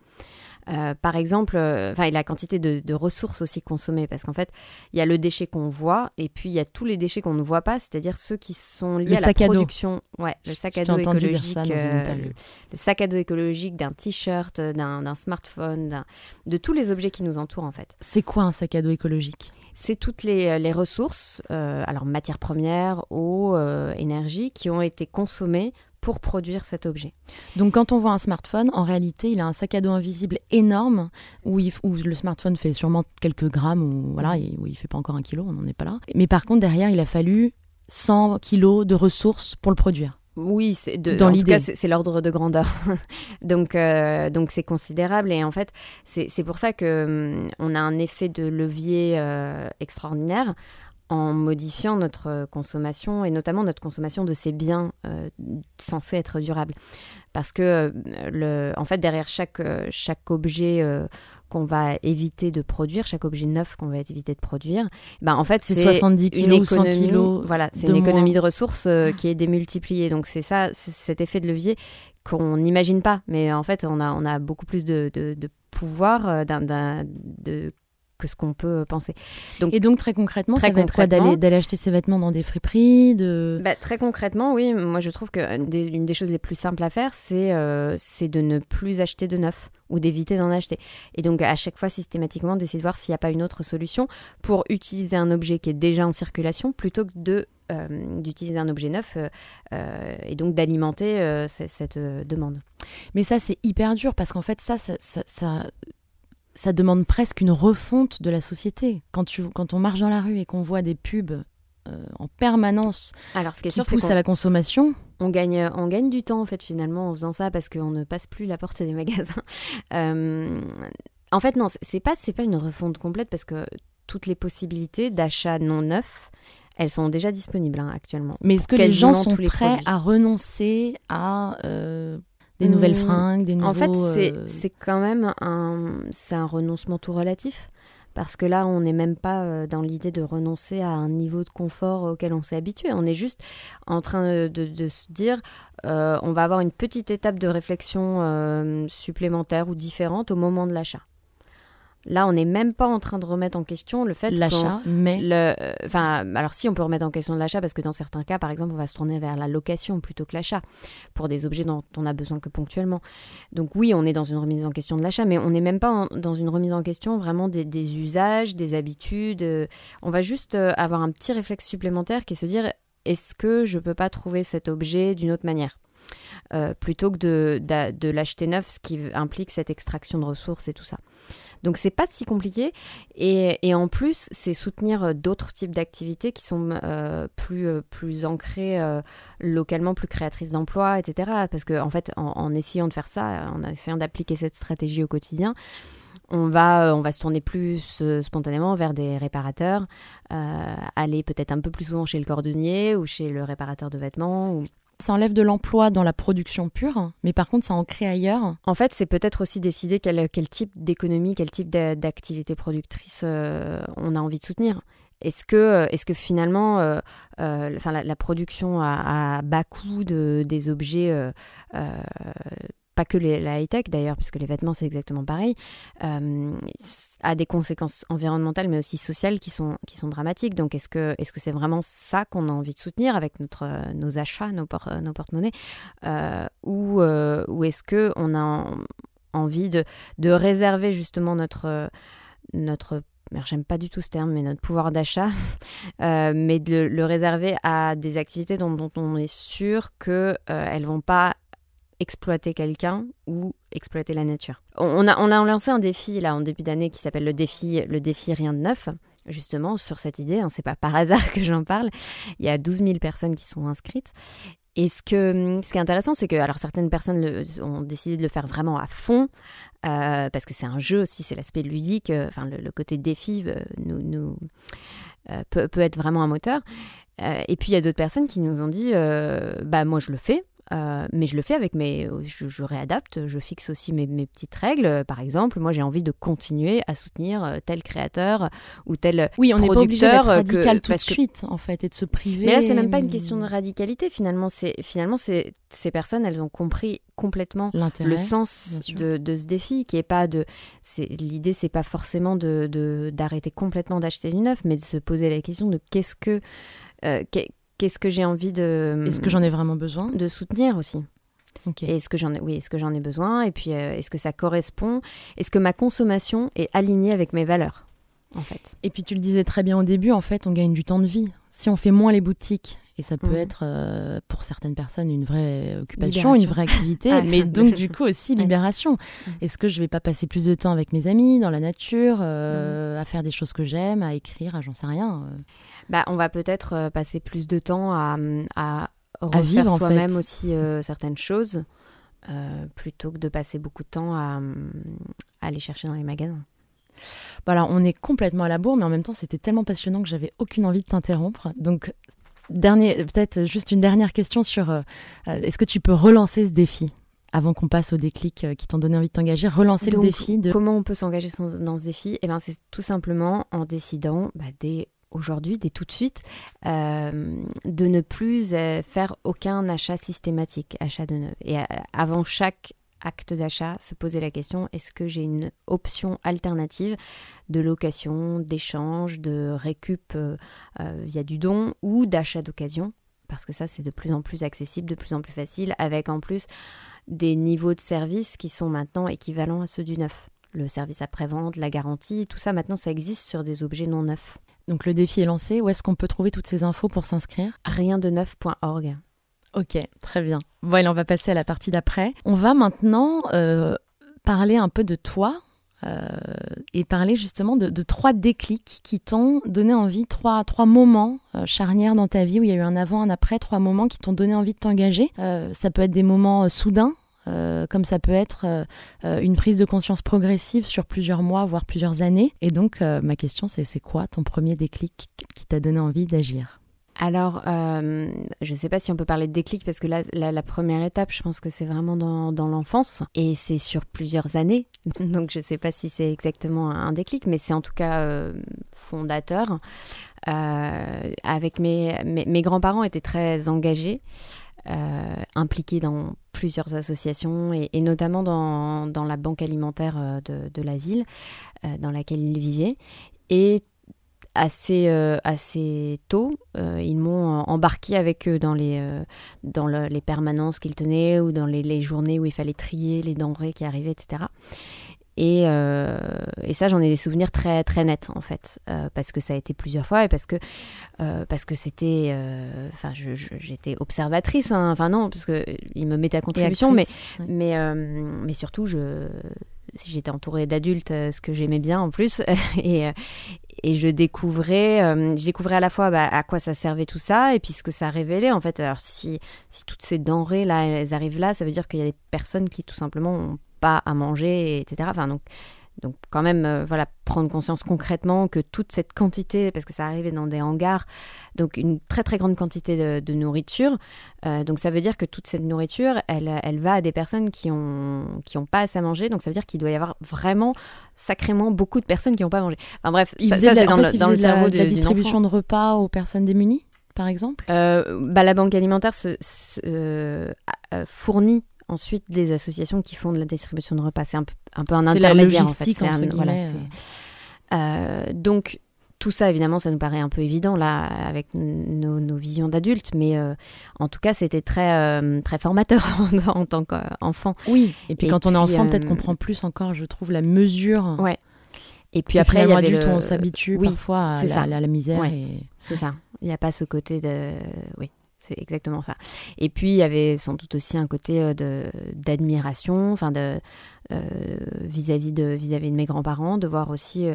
Euh, par exemple, euh, enfin, et la quantité de, de ressources aussi consommées, parce qu'en fait, il y a le déchet qu'on voit, et puis il y a tous les déchets qu'on ne voit pas, c'est-à-dire ceux qui sont liés Le à sac la à dos. production. Ouais, le sac à dos écologique, euh, le, le sac à dos écologique d'un t-shirt, d'un smartphone, de tous les objets qui nous entourent en fait. C'est quoi un sac à dos écologique? C'est toutes les, les ressources, euh, alors matières premières, eau, euh, énergie, qui ont été consommées pour produire cet objet. Donc quand on voit un smartphone, en réalité, il a un sac à dos invisible énorme où, il f- où le smartphone fait sûrement quelques grammes ou voilà, et où il fait pas encore un kilo, on n'en est pas là. Mais par contre, derrière, il a fallu 100 kilos de ressources pour le produire. Oui, c'est de, Dans en tout l'idée. cas, c'est c'est l'ordre de grandeur. donc, euh, donc c'est considérable et en fait, c'est c'est pour ça que hum, on a un effet de levier euh, extraordinaire en modifiant notre consommation et notamment notre consommation de ces biens euh, censés être durables. Parce que, euh, le, en fait, derrière chaque, euh, chaque objet euh, qu'on va éviter de produire, chaque objet neuf qu'on va éviter de produire, ben, en fait, C'est c'est 70 une kilos 100 économie, kilos voilà, c'est de une économie de ressources euh, qui est démultipliée. Donc c'est ça, c'est cet effet de levier qu'on n'imagine pas. Mais en fait, on a, on a beaucoup plus de, de, de pouvoir euh, d'un- de, que ce qu'on peut penser. Donc, Et donc très concrètement, Très ça va être quoi d'aller d'aller acheter ses vêtements dans des friperies, de bah, très concrètement, oui, moi je trouve que des, une des choses les plus simples à faire, c'est euh, c'est de ne plus acheter de neuf ou d'éviter d'en acheter. Et donc à chaque fois, systématiquement, d'essayer de voir s'il n'y a pas une autre solution pour utiliser un objet qui est déjà en circulation plutôt que de euh, d'utiliser un objet neuf euh, euh, et donc d'alimenter cette demande. Mais ça, c'est hyper dur parce qu'en fait, ça, ça, ça, ça, ça demande presque une refonte de la société. Quand, tu, quand on marche dans la rue et qu'on voit des pubs euh, en permanence Alors ce qui est qui sûr, c'est poussent à la consommation, on gagne, on gagne du temps en fait finalement en faisant ça parce qu'on ne passe plus la porte des magasins. Euh, en fait non, c'est- pas c'est pas une refonte complète parce que toutes les possibilités d'achat non neuf, elles sont déjà disponibles hein, actuellement. mais est-ce que les gens sont les prêts à renoncer à euh, des nouvelles Hmm, fringues, des nouveaux... En fait, c'est euh, c'est quand même un c'est un renoncement tout relatif. Parce que là, on n'est même pas euh, dans l'idée de renoncer à un niveau de confort auquel on s'est habitué. On est juste en train de, de- de se dire, euh, on va avoir une petite étape de réflexion euh, supplémentaire ou différente au moment de l'achat. Là, on n'est même pas en train de remettre en question le fait l'achat, mais le, euh, enfin, alors si on peut remettre en question l'achat, parce que dans certains cas, par exemple, on va se tourner vers la location plutôt que l'achat pour des objets dont on a besoin que ponctuellement. Donc oui, on est dans une remise en question de l'achat, mais on n'est même pas en- dans une remise en question vraiment des, des usages, des habitudes. euh, On va juste euh, avoir un petit réflexe supplémentaire qui est se dire est-ce que je peux pas trouver cet objet d'une autre manière? Euh, plutôt que de, de l'acheter neuf, ce qui implique cette extraction de ressources et tout ça. Donc c'est pas si compliqué et, et en plus c'est soutenir euh, d'autres types d'activités qui sont euh, plus plus ancrées localement, plus créatrices d'emplois, etc. Parce que en fait en, essayant de faire ça, en essayant d'appliquer cette stratégie au quotidien, on va, on va se tourner plus spontanément vers des réparateurs, aller peut-être un peu plus souvent chez le cordonnier ou chez le réparateur de vêtements. Ça enlève de l'emploi dans la production pure, mais par contre, ça en crée ailleurs. En fait, c'est peut-être aussi décider quel, type d'économie, quel type d'a- d'activité productrice euh, on a envie de soutenir. Est-ce que, est que finalement, euh, euh, la, production à, bas coût de, des objets, euh, euh, pas que la high-tech d'ailleurs, puisque les vêtements c'est exactement pareil, euh, a des conséquences environnementales mais aussi sociales qui sont, qui sont dramatiques. Donc est-ce que est-ce que c'est vraiment ça qu'on a envie de soutenir avec notre, euh, nos achats, nos, por- nos porte-monnaies euh, Ou, euh, ou est-ce qu'on a en- envie de, de réserver justement notre, euh, notre j'aime pas du tout ce terme, mais notre pouvoir d'achat, euh, mais de le, réserver à des activités dont, on est sûr qu'elles elles vont pas exploiter quelqu'un ou exploiter la nature. On, a, on a lancé un défi là en début d'année qui s'appelle le défi, le défi rien de neuf, justement sur cette idée. Hein, c'est pas par hasard que j'en parle. Il y a 12 000 personnes qui sont inscrites. Et ce, que, ce qui est intéressant, c'est que alors certaines personnes ont décidé de le faire vraiment à fond, euh, parce que c'est un jeu aussi, c'est l'aspect ludique, euh, enfin le, côté défi euh, peut, peut, être vraiment un moteur. Et puis il y a d'autres personnes qui nous ont dit, bah moi je le fais, Euh, mais je le fais avec mes. Je, je réadapte, je fixe aussi mes, mes, petites règles. Par exemple, moi, j'ai envie de continuer à soutenir euh, tel créateur ou tel oui, on n'est pas obligé d'être producteur radical que- tout de que- suite, en fait, et de se priver. Mais là, c'est même pas une question de radicalité. Finalement, c'est finalement, c'est ces personnes, elles ont compris complètement le sens de, de ce défi, qui est pas de. L'idée, c'est pas forcément de d'arrêter complètement d'acheter du neuf, mais de se poser la question de qu'est-ce que euh, qu'est-ce que j'ai envie de Est-ce que j'en ai vraiment besoin? de soutenir aussi? Ok. Et est-ce que j'en ai, oui, est-ce que j'en ai besoin? Et puis, euh, est-ce que ça correspond? Est-ce que ma consommation est alignée avec mes valeurs En fait? Et puis tu le disais très bien au début, en fait, on gagne du temps de vie. Si on fait moins les boutiques, et ça peut Mhm. être euh, pour certaines personnes une vraie occupation, Libération. une vraie activité, Ah, mais donc du coup aussi libération. Mhm. Est-ce que je vais pas passer plus de temps avec mes amis, dans la nature, euh, à faire des choses que j'aime, à écrire, à j'en sais rien euh? Bah, on va peut-être passer plus de temps à, à vivre, en soi-même aussi certaines choses, plutôt que de passer beaucoup de temps à, à aller chercher dans les magasins. Voilà, on est complètement à la bourre, mais en même temps, c'était tellement passionnant que j'avais aucune envie de t'interrompre. Donc, dernier, peut-être juste une dernière question sur euh, euh, est-ce que tu peux relancer ce défi avant qu'on passe au déclic euh, qui t'ont donné envie de t'engager, relancer Donc, le défi de Comment on peut s'engager dans ce défi? Eh ben, c'est tout simplement en décidant bah, dès aujourd'hui, dès tout de suite, euh, de ne plus faire aucun achat systématique, achat de neuf. Et avant chaque acte d'achat, se poser la question est-ce que j'ai une option alternative de location, d'échange, de récup euh, euh, via du don ou d'achat d'occasion? Parce que ça c'est de plus en plus accessible, de plus en plus facile, avec en plus des niveaux de service qui sont maintenant équivalents à ceux du neuf. Le service après-vente, la garantie, tout ça maintenant ça existe sur des objets non neufs. Donc le défi est lancé. Où est-ce qu'on peut trouver toutes ces infos pour s'inscrire? Rien de neuf.org. Ok, très bien. Allez, on va passer à la partie d'après. On va maintenant euh, parler un peu de toi euh, et parler justement de, trois déclics qui t'ont donné envie, trois, trois moments euh, charnières dans ta vie où il y a eu un avant, un après, trois moments qui t'ont donné envie de t'engager. Ça peut être des moments soudains. comme ça peut être une prise de conscience progressive sur plusieurs mois, voire plusieurs années. Et donc, ma question, c'est c'est quoi ton premier déclic qui t'a donné envie d'agir? Alors, euh, je ne sais pas si on peut parler de déclic parce que là, la, première étape, je pense que c'est vraiment dans, dans l'enfance et c'est sur plusieurs années. Donc, je ne sais pas si c'est exactement un déclic, mais c'est en tout cas euh, fondateur. Euh, avec mes, mes, mes grands-parents étaient très engagés, euh, impliqués dans plusieurs associations et, et notamment dans, dans la banque alimentaire euh, de, de la ville euh, dans laquelle ils vivaient. Et assez, euh, assez tôt, euh, ils m'ont embarqué avec eux dans les, euh, dans le- les permanences qu'ils tenaient ou dans les, les journées où il fallait trier les denrées qui arrivaient, etc. Et, euh, et ça, j'en ai des souvenirs très, très nets, en fait, euh, parce que ça a été plusieurs fois et parce que, euh, parce que c'était. euh, Enfin, j'étais observatrice, hein. enfin, non, parce qu'ils me mettaient à contribution, mais, ouais. mais, euh, mais surtout, je, j'étais entourée d'adultes, euh, ce que j'aimais bien en plus, et, euh, et je découvrais, euh, je découvrais à la fois bah, à quoi ça servait tout ça, et puis ce que ça révélait en fait. Alors si, si toutes ces denrées là, elles arrivent là, ça veut dire qu'il y a des personnes qui tout simplement ont pas à manger, etc. Enfin donc. Donc quand même, euh, voilà, prendre conscience concrètement que toute cette quantité, parce que ça arrivait dans des hangars, donc une très très grande quantité de, de nourriture, euh, donc ça veut dire que toute cette nourriture, elle, elle va à des personnes qui ont qui ont pas assez à manger. Donc ça veut dire qu'il doit y avoir vraiment sacrément beaucoup de personnes qui n'ont pas mangé. Enfin bref, Il ça, ça, la, c'est dans, le, dans la- cerveau de la de- d'une distribution de repas aux personnes démunies, par exemple? Euh, bah, la banque alimentaire se, se- euh, euh, fournit ensuite des associations qui font de la distribution de repas. C'est un, peu- un peu un C'est la intermédiaire logistique, en fait. C'est entre un- voilà, c'est- Euh, donc tout ça, évidemment, ça nous paraît un peu évident là avec nos, nos visions d'adultes, mais euh, en tout cas, c'était très euh, très formateur en, en tant qu'enfant. Oui. Et puis Et quand on est enfant, peut-être euh, qu'on prend plus encore, je trouve, la mesure. Ouais. Et puis Et après, il y avait adulte, le... on s'habitue oui, parfois à la, ça. la- la misère. Ouais. Et... C'est ça. Il n'y a pas ce côté de. Oui, c'est exactement ça. Et puis, il y avait sans doute aussi un côté euh, de d'admiration, enfin, de euh, vis-à-vis de, vis-à-vis de mes grands-parents, de voir aussi.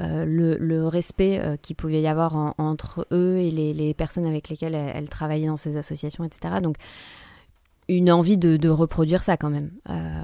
euh, le, respect euh, qu'il pouvait y avoir en- entre eux et les, personnes avec lesquelles elles, travaillaient dans ces associations, etc. Donc, une envie de, reproduire ça quand même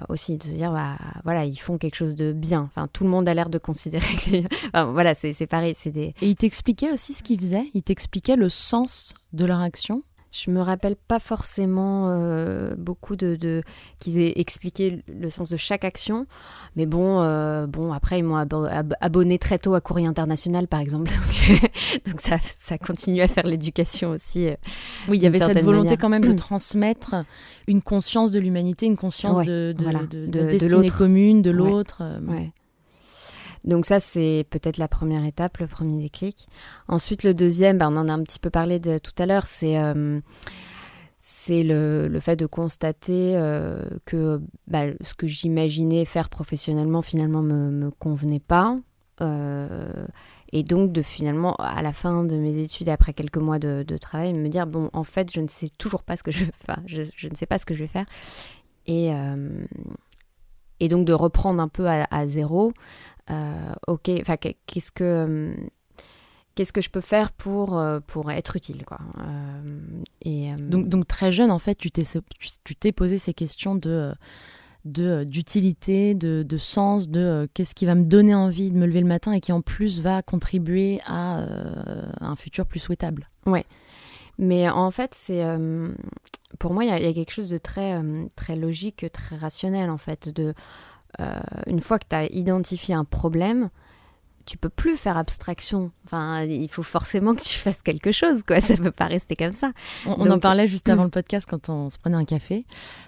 aussi, de se dire, bah, voilà, ils font quelque chose de bien. Enfin, tout le monde a l'air de considérer que c'est voilà, c'est pareil, c'est des... Et il t'expliquait aussi ce qu'ils faisaient Il t'expliquait le sens de leur action? Je me rappelle pas forcément euh, beaucoup de, de qu'ils aient expliqué le sens de chaque action, mais bon, euh, bon après ils m'ont abo- ab- abonné très tôt à Courrier International par exemple, donc, ça, ça continue à faire l'éducation aussi. euh. Oui, il y avait cette volonté manière. quand même de transmettre une conscience de l'humanité, une conscience Ouais, de, de, voilà, de- de- de l'autre. commune, de l'autre. euh, Ouais. Donc ça, c'est peut-être la première étape, le premier déclic. Ensuite, le deuxième, bah, on en a un petit peu parlé de, tout à l'heure, c'est euh, le, le fait de constater euh, que bah, ce que j'imaginais faire professionnellement finalement me, me convenait pas. Euh, et donc de finalement, à la fin de mes études, après quelques mois de, travail, me dire, bon, en fait, je ne sais toujours pas ce que je, enfin, je, je ne sais pas ce que je vais faire. Et, et donc de reprendre un peu à zéro. Euh, ok, enfin, qu'est- qu'est-ce que hum, qu'est-ce que je peux faire pour euh, pour être utile, quoi. Euh, et euh, Donc, donc très jeune, en fait, tu t'es tu- t'es posé ces questions de de d'utilité, de, de sens, de euh, qu'est-ce qui va me donner envie de me lever le matin et qui en plus va contribuer à euh, un futur plus souhaitable. Mais en fait, c'est euh, pour moi, il y, y a quelque chose de très euh, très logique, très rationnel en fait. De euh, une fois que tu as identifié un problème, tu peux plus faire abstraction. Enfin, il faut forcément que tu fasses quelque chose, quoi. Ça peut pas rester comme ça. On, on en parlait juste avant le podcast quand on se prenait un café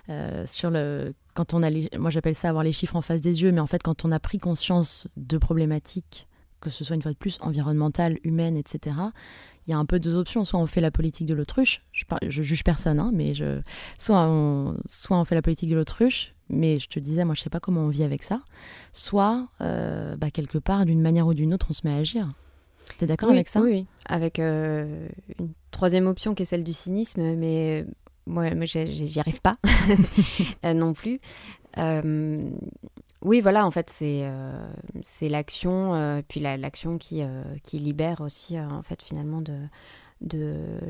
euh, sur le quand on a les- moi j'appelle ça avoir les chiffres en face des yeux, mais en fait quand on a pris conscience de problématiques, que ce soit une fois de plus environnementales, humaines, etc. Il y a un peu deux options. Soit on fait la politique de l'autruche, je, parle, je juge personne, hein, mais je, soit, on, soit on fait la politique de l'autruche, mais je te disais, moi je sais pas comment on vit avec ça. Soit, euh, bah, quelque part, d'une manière ou d'une autre, on se met à agir. T'es d'accord Oui, avec ça? Oui, oui. Avec euh, une troisième option qui est celle du cynisme, mais moi, moi j'y arrive pas Euh, non plus. Euh, oui, voilà, en fait, c'est euh, l'action, euh, puis la- l'action qui, euh, qui libère aussi, en fait, finalement, de,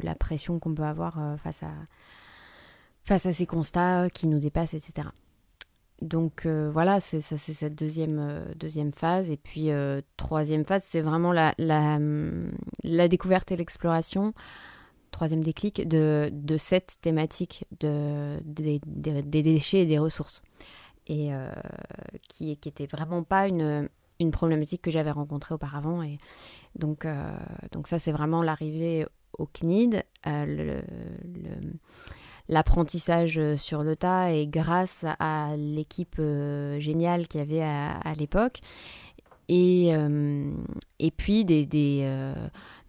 la pression qu'on peut avoir face, à, ces constats qui nous dépassent, etc. Donc voilà, c'est cette deuxième phase et puis troisième phase, c'est vraiment la, découverte et l'exploration. Troisième déclic de, cette thématique de, des, des- des déchets et des ressources et euh, qui qui était vraiment pas une une problématique que j'avais rencontrée auparavant et donc euh, donc ça c'est vraiment l'arrivée au CNID, euh, l'apprentissage sur le tas et grâce à l'équipe géniale qu'il y avait à, l'époque. Et, et puis des,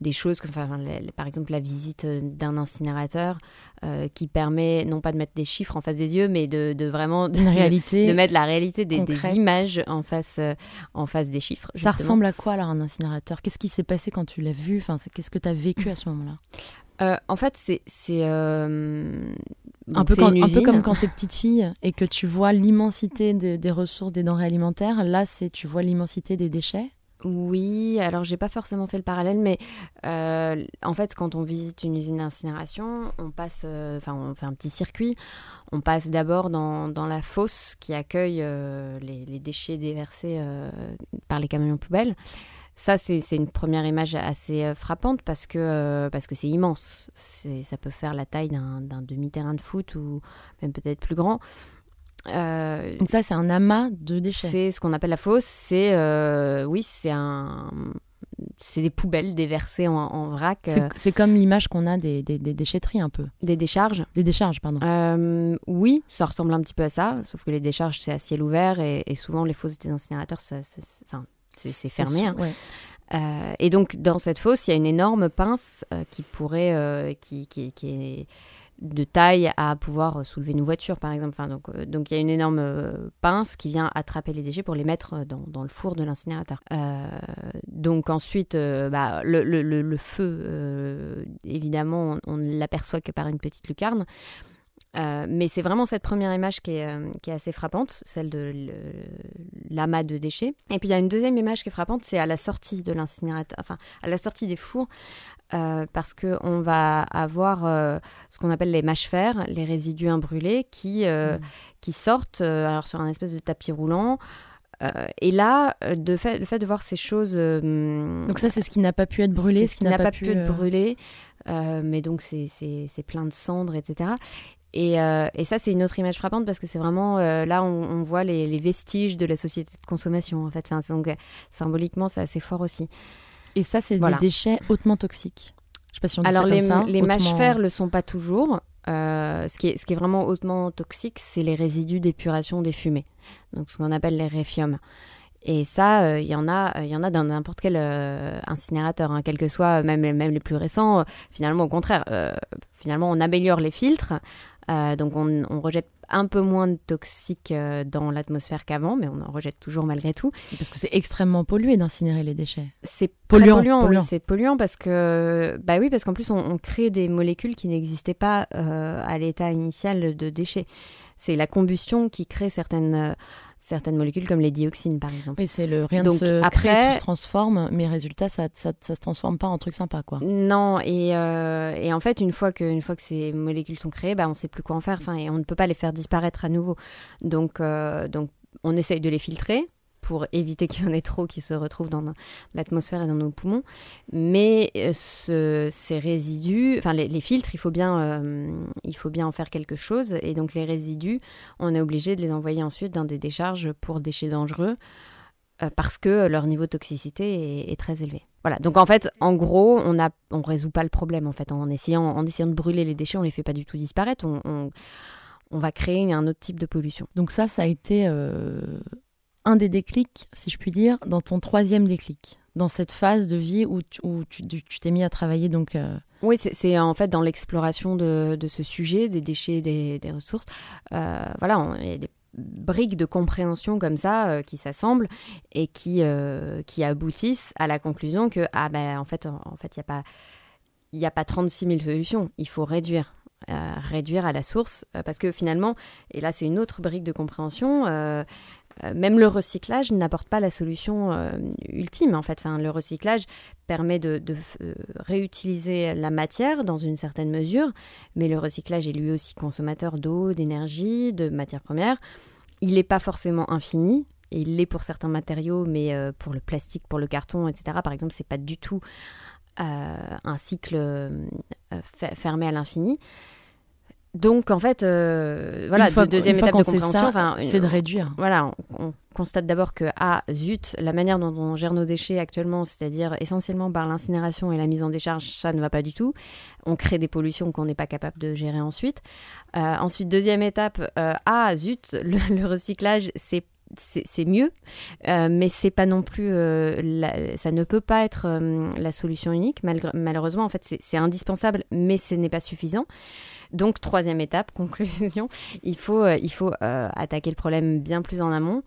des choses comme enfin, la- la- par exemple la visite euh, d'un incinérateur euh, qui permet non pas de mettre des chiffres en face des yeux mais de, de vraiment de, Une réalité. de mettre la réalité des, images en face, euh, en face des chiffres. Ça ressemble à quoi alors un incinérateur? Qu'est-ce qui s'est passé quand tu l'as vu? Enfin, Qu'est-ce que tu as vécu à ce moment-là? Euh, en fait, c'est euh, un, peu quand- un comme quand t'es petite fille et que tu vois l'immensité de- des ressources des denrées alimentaires. Là, c'est tu vois l'immensité des déchets. Oui, alors j'ai pas forcément fait le parallèle, mais euh, en fait, quand on visite une usine d'incinération, on passe, euh, enfin, on fait un petit circuit. On passe d'abord dans, dans la fosse qui accueille euh, les, déchets déversés par les camions poubelles. Ça, c'est une première image assez frappante parce que parce que c'est immense. Ça peut faire la taille d'un demi-terrain de foot ou même peut-être plus grand. Euh, Donc ça, c'est un amas de déchets. c'est ce qu'on appelle la fosse. C'est euh, oui, c'est un, c'est des poubelles déversées en, en vrac, C'est euh, c'est comme l'image qu'on a des, des- des déchetteries un peu. des décharges. Des décharges, pardon. Euh, oui, ça ressemble un petit peu à ça, sauf que les décharges c'est à ciel ouvert et, et souvent les fosses des incinérateurs, ça, ça- c'est- fermé. hein. ouais. Euh, et donc dans cette fosse, il y a une énorme pince euh, qui pourrait, qui, qui, qui est de taille à pouvoir soulever une voiture, par exemple. Enfin, donc, euh, il y a une énorme euh, pince qui vient attraper les déchets pour les mettre euh, dans, dans le four de l'incinérateur. Euh, donc ensuite, euh, bah, le, le- le- feu, euh, évidemment, on, ne l'aperçoit que par une petite lucarne. Euh, mais c'est vraiment cette première image qui est, euh, qui est assez frappante, celle de l'amas de déchets. Et puis il y a une deuxième image qui est frappante, c'est à la sortie de l'incinérateur, enfin à la sortie des fours, euh, parce que on va avoir euh, ce qu'on appelle les mâches fer, les résidus imbrûlés, qui, euh, Mm. qui sortent alors sur un espèce de tapis roulant. Et là, de fait, le fait de voir ces choses. Donc ça, c'est ce qui n'a pas pu être brûlé, c'est ce qui n'a pas pu être brûlé. mais donc c'est plein de cendres, etc. Et, euh, et, ça, c'est une autre image frappante parce que c'est vraiment euh, là on, on voit les, les, vestiges de la société de consommation en fait. Enfin, donc symboliquement, c'est assez fort aussi. Et ça, c'est voilà. des déchets hautement toxiques. Je sais pas si on dit Alors ça les, comme ça, les hautement- mâches-fer le sont pas toujours. Euh, ce, qui est, ce qui est vraiment hautement toxique, c'est les résidus d'épuration des fumées, donc ce qu'on appelle les réfiums. Et ça, euh, il y en a, il y en a dans n'importe quel euh, incinérateur, hein, quel que soit, même, même les plus récents. euh, finalement, au contraire, euh, finalement, on améliore les filtres, euh, donc on, on rejette un peu moins de toxiques euh, dans l'atmosphère qu'avant, mais on en rejette toujours malgré tout. Parce que c'est extrêmement pollué d'incinérer les déchets. C'est Polluant, polluant, polluant. oui, c'est polluant parce que, bah oui, parce qu'en plus on, on crée des molécules qui n'existaient pas euh, à l'état initial de déchets. C'est la combustion qui crée certaines euh, certaines molécules comme les dioxines par exemple. Oui, c'est le rien Donc, ne se après- crée, tout se transforme, mais résultat, ça, ça, ça se transforme pas en truc sympa, quoi. Non, et, euh, et en fait, une fois que, une fois que ces molécules sont créées, bah, on ne sait plus quoi en faire, enfin, et on ne peut pas les faire disparaître à nouveau. Donc, euh, donc on essaye de les filtrer pour éviter qu'il y en ait trop qui se retrouvent dans l'atmosphère et dans nos poumons. Mais euh, ce- ces résidus, enfin les, filtres, il faut, bien, euh, il faut bien en faire quelque chose. Et donc les résidus, on est obligé de les envoyer ensuite dans des décharges pour déchets dangereux euh, parce que leur niveau de toxicité est, très élevé. Voilà. Donc en fait, en gros, on on résout pas le problème en fait en essayant, en essayant de brûler les déchets, on les fait pas du tout disparaître. On, va créer un autre type de pollution. Donc ça, ça a été un des déclics, si je puis dire, dans ton troisième déclic, dans cette phase de vie où tu t'es mis à travailler donc euh, Oui, c'est- c'est en fait dans l'exploration de, ce sujet, des déchets, des, ressources. Euh, voilà, il y a des briques de compréhension comme ça euh, qui s'assemblent et qui, aboutissent à la conclusion que, ah ben en fait, en, fait, il n'y a pas... Il n'y a pas 36 000 solutions, il faut réduire. réduire à la source, parce que finalement, et là c'est une autre brique de compréhension, même le recyclage n'apporte pas la solution euh, ultime en fait. Enfin, le recyclage permet de, euh, réutiliser la matière dans une certaine mesure, mais le recyclage est lui aussi consommateur d'eau, d'énergie, de matières premières. Il n'est pas forcément infini. Et il l'est pour certains matériaux, mais euh, pour le plastique, pour le carton, etc. Par exemple, c'est pas du tout euh, un cycle euh, fe- fermé à l'infini. Donc, en fait, euh, voilà, fois de- deuxième étape de compréhension, c'est de réduire. voilà, on, on constate d'abord que, ah, zut, la manière dont on gère nos déchets actuellement, c'est-à-dire essentiellement par l'incinération et la mise en décharge, ça ne va pas du tout. On crée des pollutions qu'on n'est pas capable de gérer ensuite. Euh, ensuite, deuxième étape, euh, ah, zut, le, le recyclage, c'est c'est mieux, euh, mais c'est pas non plus, euh, la- ça ne peut pas être euh, la solution unique. Malgré- malheureusement, en fait, c'est indispensable, mais ce n'est pas suffisant. Donc, troisième étape, conclusion, il faut, euh, il faut euh, attaquer le problème bien plus en amont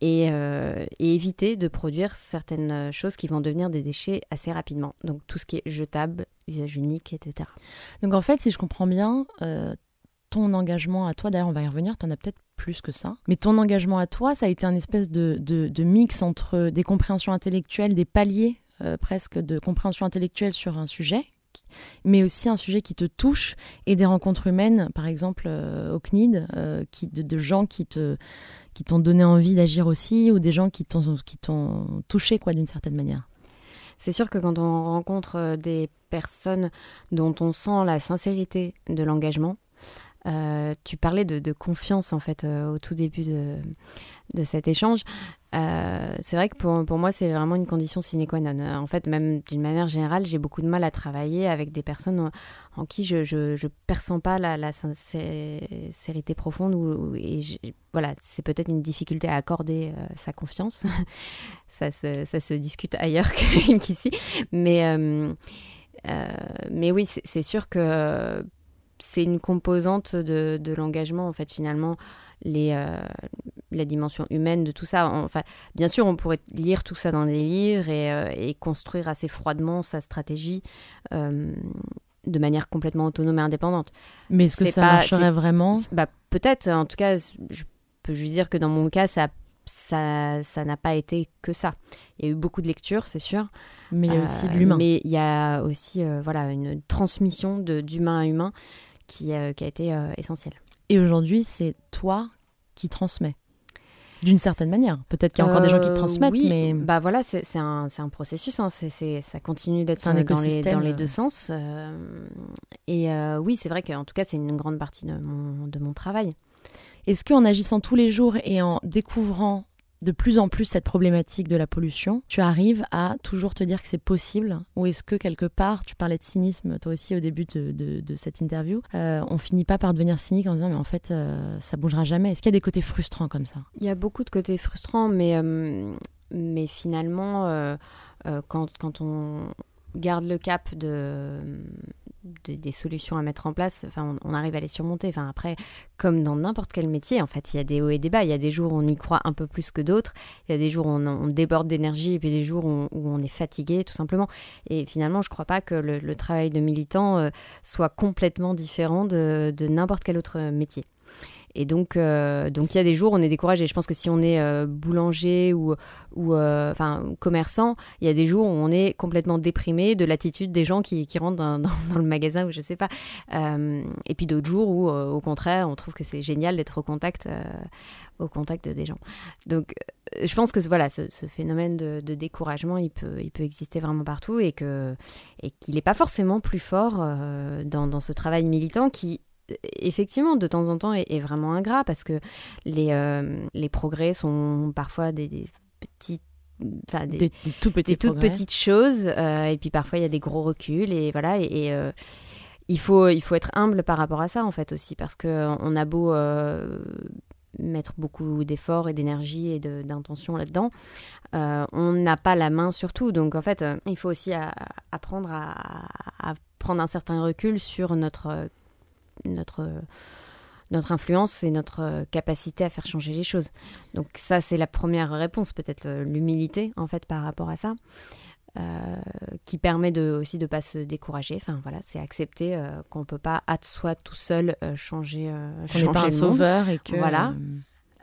et, euh, éviter de produire certaines choses qui vont devenir des déchets assez rapidement. Donc, tout ce qui est jetable, usage unique, etc. Donc en fait, si je comprends bien, ton engagement à toi, d'ailleurs on va y revenir, tu en as peut-être plus que ça, mais ton engagement à toi, ça a été un espèce de, de- mix entre des compréhensions intellectuelles, des paliers presque de compréhension intellectuelle sur un sujet, mais aussi un sujet qui te touche et des rencontres humaines, par exemple euh, au CNID, euh, qui, de, gens qui te qui t'ont donné envie d'agir aussi ou des gens qui t'ont qui t'ont touché quoi d'une certaine manière. C'est sûr que quand on rencontre euh, des personnes dont on sent la sincérité de l'engagement, tu parlais de, confiance en fait au tout début de, de cet échange. Euh, c'est vrai que pour, pour moi, c'est vraiment une condition sine qua non. Euh, En fait, même d'une manière générale, j'ai beaucoup de mal à travailler avec des personnes en, qui je, je, je perçois pas la, la sincérité profonde. Ou, et voilà, c'est peut-être une difficulté à accorder euh, sa confiance. ça, se, ça se discute ailleurs qu'ici. Mais, euh, mais oui, c'est sûr que c'est une composante de, de l'engagement, en fait, finalement, les, euh, la dimension humaine de tout ça. Enfin, bien sûr, on pourrait lire tout ça dans des livres et, euh, et construire assez froidement sa stratégie euh, de manière complètement autonome et indépendante. Mais est-ce que ça pas- marcherait vraiment? Bah, peut-être, en tout cas, je peux juste dire que dans mon cas, ça ça ça n'a pas été que ça. Il y a eu beaucoup de lectures, c'est sûr. Mais il y a aussi de l'humain. Mais il y a aussi voilà, une transmission d'humain à humain qui, qui a été essentielle. Et aujourd'hui, c'est toi qui transmets. D'une certaine manière. Peut-être qu'il y a encore des gens qui te Euh, transmettent, oui, mais bah voilà, c'est un, un processus. hein, ça continue d'être euh, dans dans les deux sens. euh, et euh, oui, c'est vrai qu'en tout cas, c'est une grande partie de mon, de mon travail. est-ce qu'en agissant tous les jours et en découvrant de plus en plus cette problématique de la pollution, tu arrives à toujours te dire que c'est possible Ou est-ce que quelque part, tu parlais de cynisme toi aussi au début de, cette interview, euh, on finit pas par devenir cynique en disant mais en fait euh, ça bougera jamais. Est-ce qu'il y a des côtés frustrants comme ça? Il y a beaucoup de côtés frustrants, mais, euh, mais finalement, euh, quand, quand on garde le cap de, de- des solutions à mettre en place, enfin, on, arrive à les surmonter. Enfin, après, comme dans n'importe quel métier, en fait, il y a des hauts et des bas. Il y a des jours où on y croit un peu plus que d'autres. Il y a des jours où on, déborde d'énergie et puis des jours où, on est fatigué, tout simplement. Et finalement, je ne crois pas que le, travail de militant euh, soit complètement différent de n'importe quel autre métier. Et donc, euh, donc il y a des jours on est découragé. Je pense que si on est euh, boulanger ou, euh, commerçant, il y a des jours où on est complètement déprimé de l'attitude des gens qui, rentrent dans, le magasin ou je sais pas. Et puis d'autres jours où, au contraire, on trouve que c'est génial d'être au contact, au contact des gens. Donc, je pense que voilà, ce, phénomène de, découragement, il peut, il peut exister vraiment partout et que et qu'il n'est pas forcément plus fort dans ce travail militant qui effectivement, de temps en temps, est, est vraiment ingrat parce que les, euh, les progrès sont parfois des, des petits. Enfin, des, Des, des tout petits des toutes petites choses. euh, et puis parfois, il y a des gros reculs. Et voilà. Et, et, euh, il, faut, il faut être humble par rapport à ça, en fait, aussi. Parce qu'on a beau euh, mettre beaucoup d'efforts et d'énergie et d'intention là-dedans, on n'a pas la main sur tout. Donc, en fait, il faut aussi à- apprendre à, à prendre un certain recul sur notre, notre, notre influence et notre euh, capacité à faire changer les choses. Donc ça, c'est la première réponse, peut-être euh, l'humilité, en fait, par rapport à ça, euh, qui permet de, aussi de ne pas se décourager. Enfin, voilà, c'est accepter euh, qu'on ne peut pas, à soi tout seul, euh, changer, euh, qu'on n'est pas changer un monde. sauveur et que Voilà.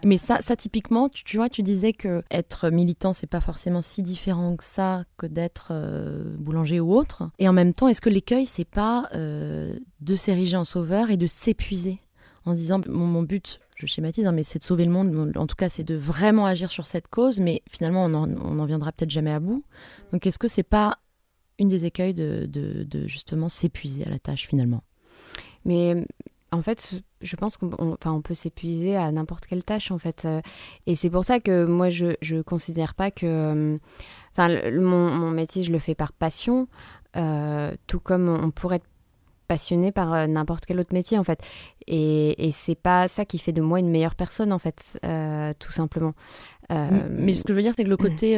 Mais ça, ça typiquement, tu, vois, tu disais que être militant, c'est pas forcément si différent que ça que d'être euh, boulanger ou autre. Et en même temps, est-ce que l'écueil, c'est pas euh, de s'ériger en sauveur et de s'épuiser en disant mon, but, je schématise, hein, mais c'est de sauver le monde. En tout cas, c'est de vraiment agir sur cette cause, mais finalement, on en, on en viendra peut-être jamais à bout. Donc, est-ce que c'est pas une des écueils de, de, de justement s'épuiser à la tâche finalement? Mais en fait, je pense qu'on on- enfin, on peut s'épuiser à n'importe quelle tâche, en fait. Euh, Et c'est pour ça que moi, je ne considère pas que... euh, Enfin, le- mon, mon métier, je le fais par passion, euh, tout comme on pourrait être passionné par n'importe quel autre métier, en fait. Et, et c'est pas ça qui fait de moi une meilleure personne, en fait, euh, tout simplement. Euh, Mais ce que je veux dire, c'est que le côté.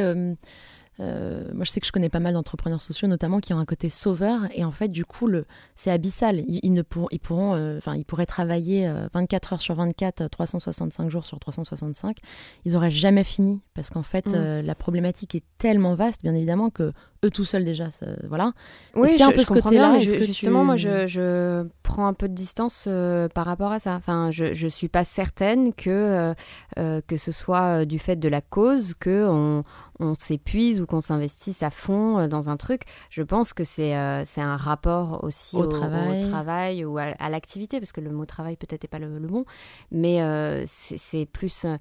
Euh, moi, je sais que je connais pas mal d'entrepreneurs sociaux, notamment, qui ont un côté sauveur. Et en fait, du coup, le, c'est abyssal. Ils, ils ne pourront, ils pourront, euh, ils pourraient travailler euh, 24 heures sur 24, euh, 365 jours sur 365. Ils auraient jamais fini parce qu'en fait, Mm. euh, la problématique est tellement vaste, bien évidemment, que eux tout seuls déjà, ça- voilà. Oui, Est-ce qu'il y a un je- peu je ce comprends côté-là bien, mais je- justement, tu- moi, je, je prends un peu de distance par rapport à ça. Enfin, je je suis pas certaine que que ce soit du fait de la cause que on, on s'épuise ou qu'on s'investisse à fond euh, dans un truc. Je pense que c'est euh, un rapport aussi Au au, travail. travail ou à, à l'activité, parce que le mot travail peut-être n'est pas le, le bon, mais euh, c'est plus euh,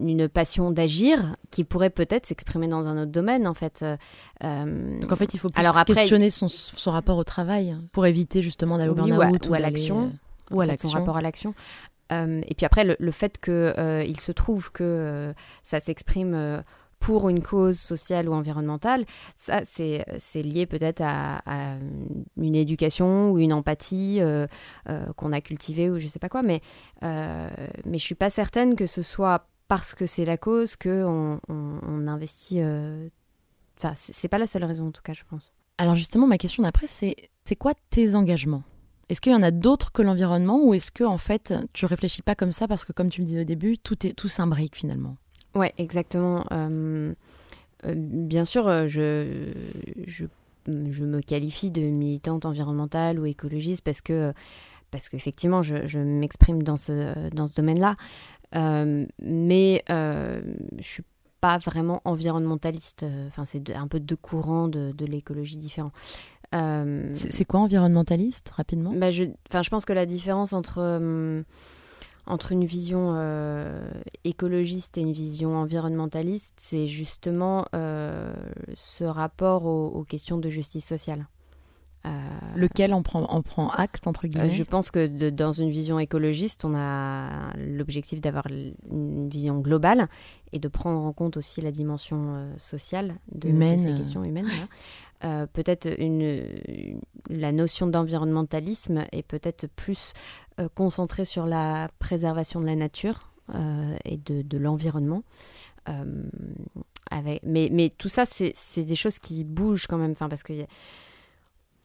une passion d'agir qui pourrait peut-être s'exprimer dans un autre domaine en fait. Euh, euh, Donc en fait, il faut plus Alors après- questionner son, son rapport au travail pour éviter justement d'aller au Oui, burn-out ou à- l'action. euh, ou à l'action. son rapport à l'action. Euh, et puis après, le, le fait qu'il il se trouve que euh, ça s'exprime euh, pour une cause sociale ou environnementale, ça, c'est lié peut-être à, une éducation ou une empathie euh, euh, qu'on a cultivée ou je sais pas quoi. Mais, euh, mais je suis pas certaine que ce soit parce que c'est la cause qu'on on, investit. Enfin, c'est pas la seule raison en tout cas, je pense. Alors justement, ma question d'après, c'est c'est quoi tes engagements? Est-ce qu'il y en a d'autres que l'environnement ou est-ce que en fait tu réfléchis pas comme ça parce que comme tu le disais au début, tout est tout s'imbrique finalement? Ouais, exactement. Euh, euh, bien sûr, euh, je, je, je me qualifie de militante environnementale ou écologiste parce que parce qu'effectivement, je, je m'exprime dans ce, dans ce domaine-là. Euh, mais je suis pas vraiment environnementaliste. Enfin, c'est un peu deux courants de, de l'écologie différents. C'est quoi environnementaliste rapidement? bah, je, je pense que la différence entre, entre une vision euh, écologiste et une vision environnementaliste, c'est justement euh, ce rapport aux, aux questions de justice sociale. Euh, Lequel en prend, en prend acte, entre guillemets? je pense que de- dans une vision écologiste, on a l'objectif d'avoir une vision globale et de prendre en compte aussi la dimension sociale de, ces questions humaines. Euh, peut-être la notion d'environnementalisme est peut-être plus euh, concentrée sur la préservation de la nature euh, et de, l'environnement. Mais, tout ça, c'est des choses qui bougent quand même, enfin, parce que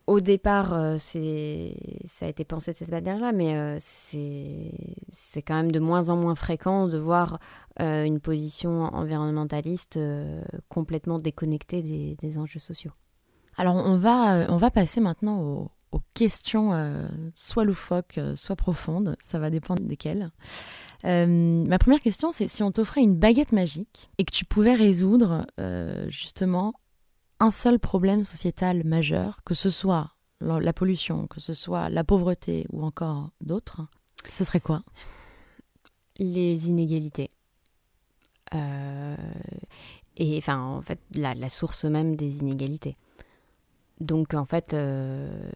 au départ, ça a été pensé de cette manière-là, mais c'est quand même de moins en moins fréquent de voir une position environnementaliste complètement déconnectée des enjeux sociaux. Alors on va, euh, on va passer maintenant aux, questions euh, soit loufoques, euh, soit profondes, ça va dépendre desquelles. Ma première question, c'est si on t'offrait une baguette magique et que tu pouvais résoudre justement un seul problème sociétal majeur, que ce soit la, pollution, que ce soit la pauvreté ou encore d'autres, ce serait quoi? Les inégalités. Et enfin, en fait, la source même des inégalités. Donc, en fait, euh,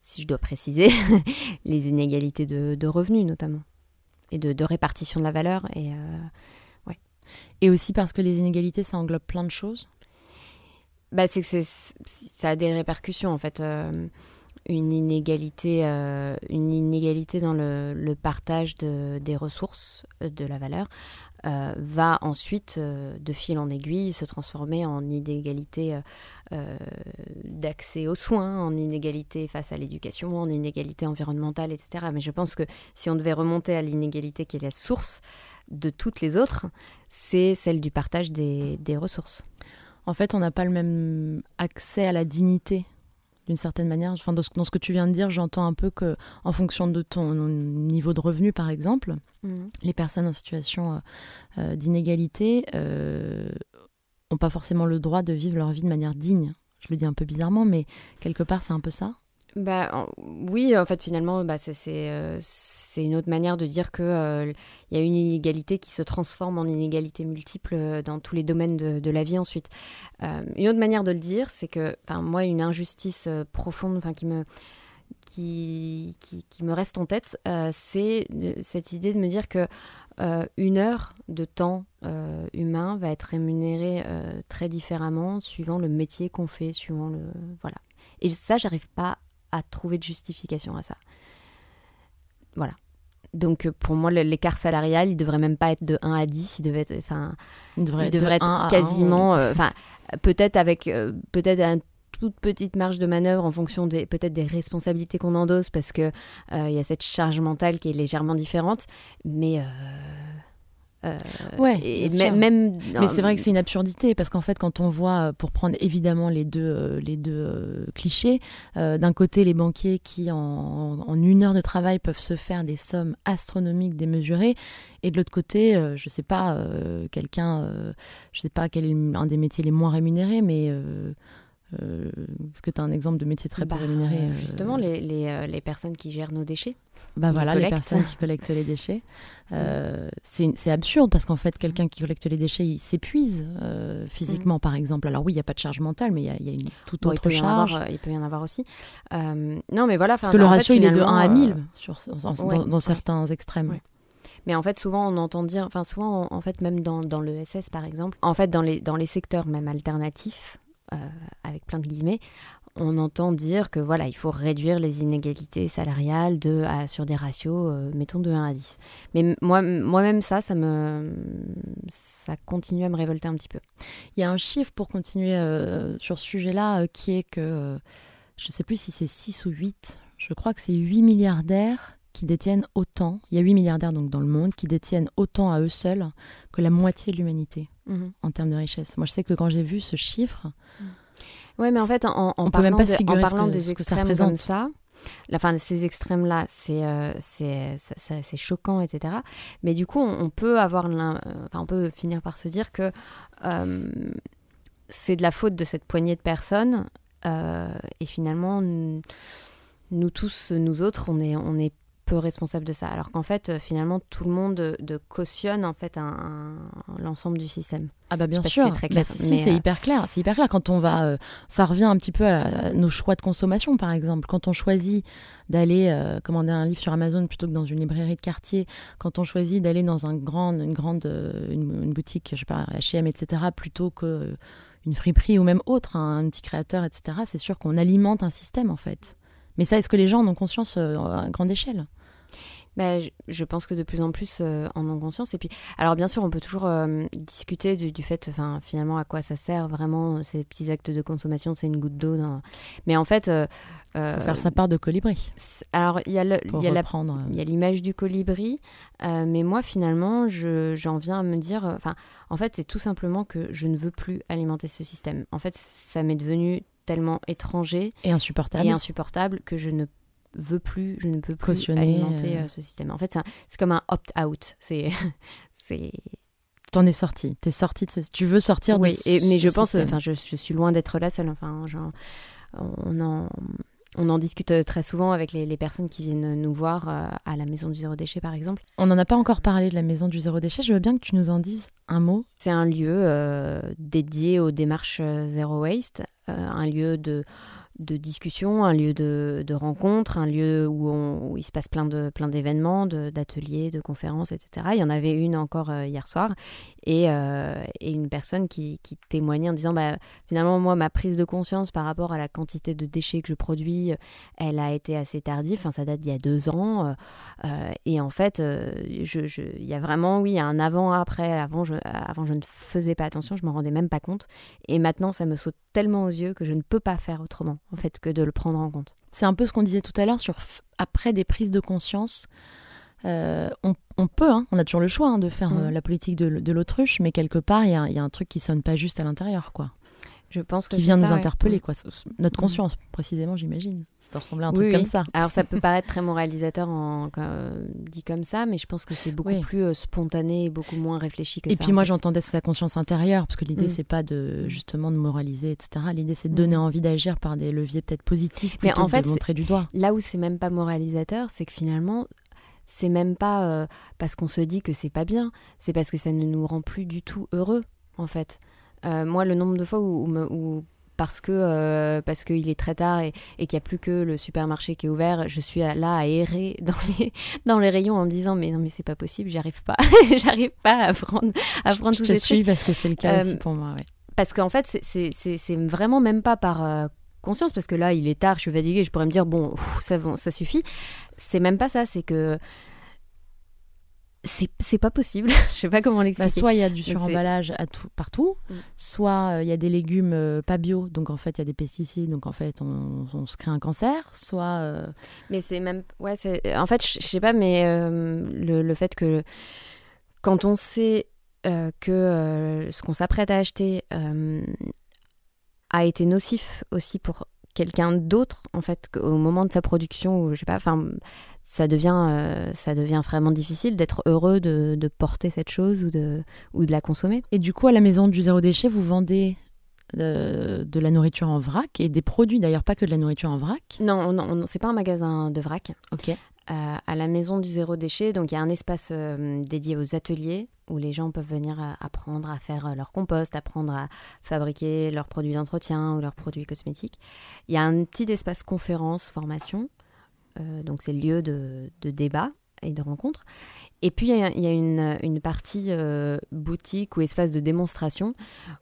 si je dois préciser, les inégalités de, de revenus notamment, et de, de répartition de la valeur. Et, euh, Et aussi parce que les inégalités, ça englobe plein de choses? bah, c'est que ça a des répercussions, en fait. euh, une inégalité, une inégalité dans le, le partage de, des ressources, de la valeur, euh, va ensuite, euh, de fil en aiguille, se transformer en inégalité euh, d'accès aux soins, en inégalité face à l'éducation, en inégalité environnementale, etc. Mais je pense que si on devait remonter à l'inégalité qui est la source de toutes les autres, c'est celle du partage des ressources. En fait, on n'a pas le même accès à la dignité, d'une certaine manière. Enfin, dans, ce, dans ce que tu viens de dire, j'entends un peu que, en fonction de ton niveau de revenu, par exemple, les personnes en situation euh, euh, d'inégalité n'ont pas forcément le droit de vivre leur vie de manière digne. Je le dis un peu bizarrement, mais quelque part, c'est un peu ça. Bah, oui, en fait, finalement, bah, c'est euh, une autre manière de dire qu'il y a une inégalité qui se transforme en inégalité multiple euh, dans tous les domaines de, de la vie ensuite. Euh, une autre manière de le dire, c'est que, moi, une injustice euh, profonde, qui me qui, qui, qui me reste en tête, euh, c'est cette idée de me dire que euh, une heure de temps euh, humain va être rémunérée euh, très différemment suivant le métier qu'on fait, suivant le voilà. Et ça, j'arrive pas à trouver de justification à ça. Voilà. Donc euh, pour moi, l'écart salarial, il devrait même pas être de 1 à 10, il devrait être, enfin, Il devrait, il devrait de un à être un, quasiment, euh, enfin, peut-être avec euh, peut-être une toute petite marge de manœuvre en fonction des peut-être des responsabilités qu'on endosse parce que euh, il y a cette charge mentale qui est légèrement différente, mais euh, Ouais, et même, Mais c'est vrai que c'est une absurdité parce qu'en fait, quand on voit, euh, pour prendre évidemment les deux, euh, les deux euh, clichés, d'un côté les banquiers qui en, en une heure de travail peuvent se faire des sommes astronomiques démesurées, et de l'autre côté, je sais pas, quelqu'un, je sais pas quel est un des métiers les moins rémunérés, mais euh, est-ce que tu as un exemple de métier très Bah, peu rémunéré euh, justement les, les, euh, les personnes qui gèrent nos déchets. Bah voilà, les personnes qui collectent les déchets. Euh, c'est absurde parce qu'en fait, quelqu'un qui collecte les déchets, il s'épuise physiquement, par exemple. Alors oui, il n'y a pas de charge mentale, mais il y a, il y a une toute Bon, il, autre en charge. avoir, il peut y en avoir aussi. Non, mais voilà. parce que le fait, ratio, il est de 1 finalement, à euh, 1000 sur, en- ouais, dans, dans ouais. certains extrêmes. Ouais. Mais en fait, souvent, on entend dire, enfin, souvent, en en fait, même dans, dans le SS, par exemple, en fait, dans les, dans les secteurs même alternatifs, euh, avec plein de guillemets, on entend dire que voilà, il faut réduire les inégalités salariales de, sur des ratios, euh, mettons, de 1 à 10. Mais moi, moi-même, ça, ça me, ça continue à me révolter un petit peu. Il y a un chiffre pour continuer euh, sur ce sujet-là qui est que, je ne sais plus si c'est 6 ou 8, je crois que c'est 8 milliardaires qui détiennent autant, il y a 8 milliardaires donc dans le monde, qui détiennent autant à eux seuls que la moitié de l'humanité en termes de richesse. Moi, je sais que quand j'ai vu ce chiffre, Ouais, mais en fait, en, en On peut même parlant, pas de- en parlant que- des que ça extrêmes représente. comme ça, la fin, ces extrêmes-là, c'est euh, c'est ça- ça- choquant, etc. Mais du coup, on, on peut avoir, euh, enfin, on peut finir par se dire que euh, c'est de la faute de cette poignée de personnes. euh, et finalement, nous, nous tous, nous autres, on est, on est peu responsable de ça. Alors qu'en fait, euh, finalement, tout le monde euh, de cautionne en fait un, un- l'ensemble du système. Ah bah bien sûr, c'est très clair, Bah, si, c'est euh, hyper clair. C'est hyper clair quand on va. euh, ça revient un petit peu à, à nos choix de consommation, par exemple. Quand on choisit d'aller euh, commander un livre sur Amazon plutôt que dans une librairie de quartier, quand on choisit d'aller dans un grand, une grande, une, une boutique, je sais pas, H&M, etc., plutôt que une friperie ou même autre, hein, un petit créateur, etc. C'est sûr qu'on alimente un système en fait. Mais ça, est-ce que les gens en ont conscience euh, à grande échelle? Bah, je, pense que de plus en plus euh, en ont conscience. Et puis, alors bien sûr, on peut toujours euh, discuter du, du fait, enfin, finalement, à quoi ça sert vraiment ces petits actes de consommation. C'est une goutte d'eau. Dans... Mais en fait, euh, Faut faire sa part de colibri alors il y a il y a l'image du colibri, mais moi finalement, je- j'en viens à me dire, enfin, en fait, c'est tout simplement que je ne veux plus alimenter ce système. En fait, ça m'est devenu tellement étranger Et insupportable. et insupportable que je ne veux plus, je ne peux plus Cautionner, alimenter euh. euh, ce système. En fait, c'est un- c'est comme un opt-out. C'est, c'est. T'en es sorti. T'es sorti de ce... Tu veux sortir Oui, de et- mais ce je pense, enfin, je, je suis loin d'être la seule. Enfin, genre, on en. On en discute euh, très souvent avec les, les personnes qui viennent nous voir euh, à la maison du zéro déchet, par exemple. On n'en a pas encore parlé de la maison du zéro déchet. Je veux bien que tu nous en dises un mot. C'est un lieu euh, dédié aux démarches euh, zéro waste, euh, un lieu de, de discussion, un lieu de, de rencontre, un lieu où, où il se passe plein de plein d'événements, d'ateliers, de, conférences, etc. Il y en avait une encore euh, hier soir et, euh, et une personne qui, qui témoignait en disant bah, finalement moi ma prise de conscience par rapport à la quantité de déchets que je produis, elle a été assez tardive. Enfin ça date d'il y a deux ans euh, et en fait euh, je- je- il y a vraiment oui un avant après. Avant je avant je ne faisais pas attention, je m'en rendais même pas compte et maintenant ça me saute tellement aux yeux que je ne peux pas faire autrement en fait que de le prendre en compte. C'est un peu ce qu'on disait tout à l'heure sur après des prises de conscience. euh, on, on peut, hein, on a toujours le choix hein, de faire Mhm. euh, la politique de, l'autruche, mais quelque part, il y, y a un truc qui sonne pas juste à l'intérieur, quoi. Je pense que Qui vient ça, nous interpeller, Mm. quoi. Notre conscience, précisément, j'imagine. Ça doit ressembler à un truc Oui, comme ça. Alors ça peut paraître très moralisateur en, euh, dit comme ça, mais je pense que c'est beaucoup Oui. plus euh, spontané et beaucoup moins réfléchi que Et ça. puis en moi, j'entendais sa conscience intérieure, parce que l'idée, Mm. c'est pas de justement de moraliser, etc. L'idée, c'est de Mm. donner envie d'agir par des leviers peut-être positifs, Mais en que fait, de montrer du doigt. Là où c'est même pas moralisateur, c'est que finalement, c'est même pas euh, parce qu'on se dit que c'est pas bien, c'est parce que ça ne nous rend plus du tout heureux, en fait. Euh, moi, le nombre de fois où, où me- où- parce que euh, parce qu'il est très tard et, et qu'il n'y a plus que le supermarché qui est ouvert, je suis à- là à errer dans les dans les rayons en me disant mais non mais c'est pas possible, j'y arrive pas, j'arrive pas à prendre à Je- prendre je tous te ces suis trucs. parce que c'est le cas Euh, aussi pour moi. ouais. Parce qu'en fait, c'est- c'est c'est- c'est vraiment même pas par euh, conscience, parce que là, il est tard, je suis fatiguée, je pourrais me dire, bon, pff, ça, ça suffit. C'est même pas ça, c'est que c'est pas possible. je sais pas comment Bah, l'expliquer. soit il y a du suremballage à tout, partout, Mm. soit euh, il y a des légumes euh, pas bio, donc en fait il y a des pesticides, donc en fait on, on se crée un cancer, soit euh, Mais c'est même. Ouais, c'est. En fait, je sais pas, mais le, le fait que quand on sait que ce qu'on s'apprête à acheter a été nocif aussi pour quelqu'un d'autre, en fait, au moment de sa production, ou je sais pas, enfin, ça devient, euh, ça devient vraiment difficile d'être heureux de, de porter cette chose ou de, ou de la consommer. et du coup à la maison du zéro déchet vous vendez euh, de la nourriture en vrac et des produits d'ailleurs pas que de la nourriture en vrac? Non, non, non, c'est pas un magasin de vrac. Ok. Euh, à la maison du zéro déchet. Donc il y a un espace euh, dédié aux ateliers où les gens peuvent venir euh, apprendre à faire leur compost, apprendre à fabriquer leurs produits d'entretien ou leurs produits cosmétiques. Il y a un petit espace conférence, formation. Donc c'est le lieu de, de débat et de rencontre. Et puis il y a, une, partie euh, boutique ou espace de démonstration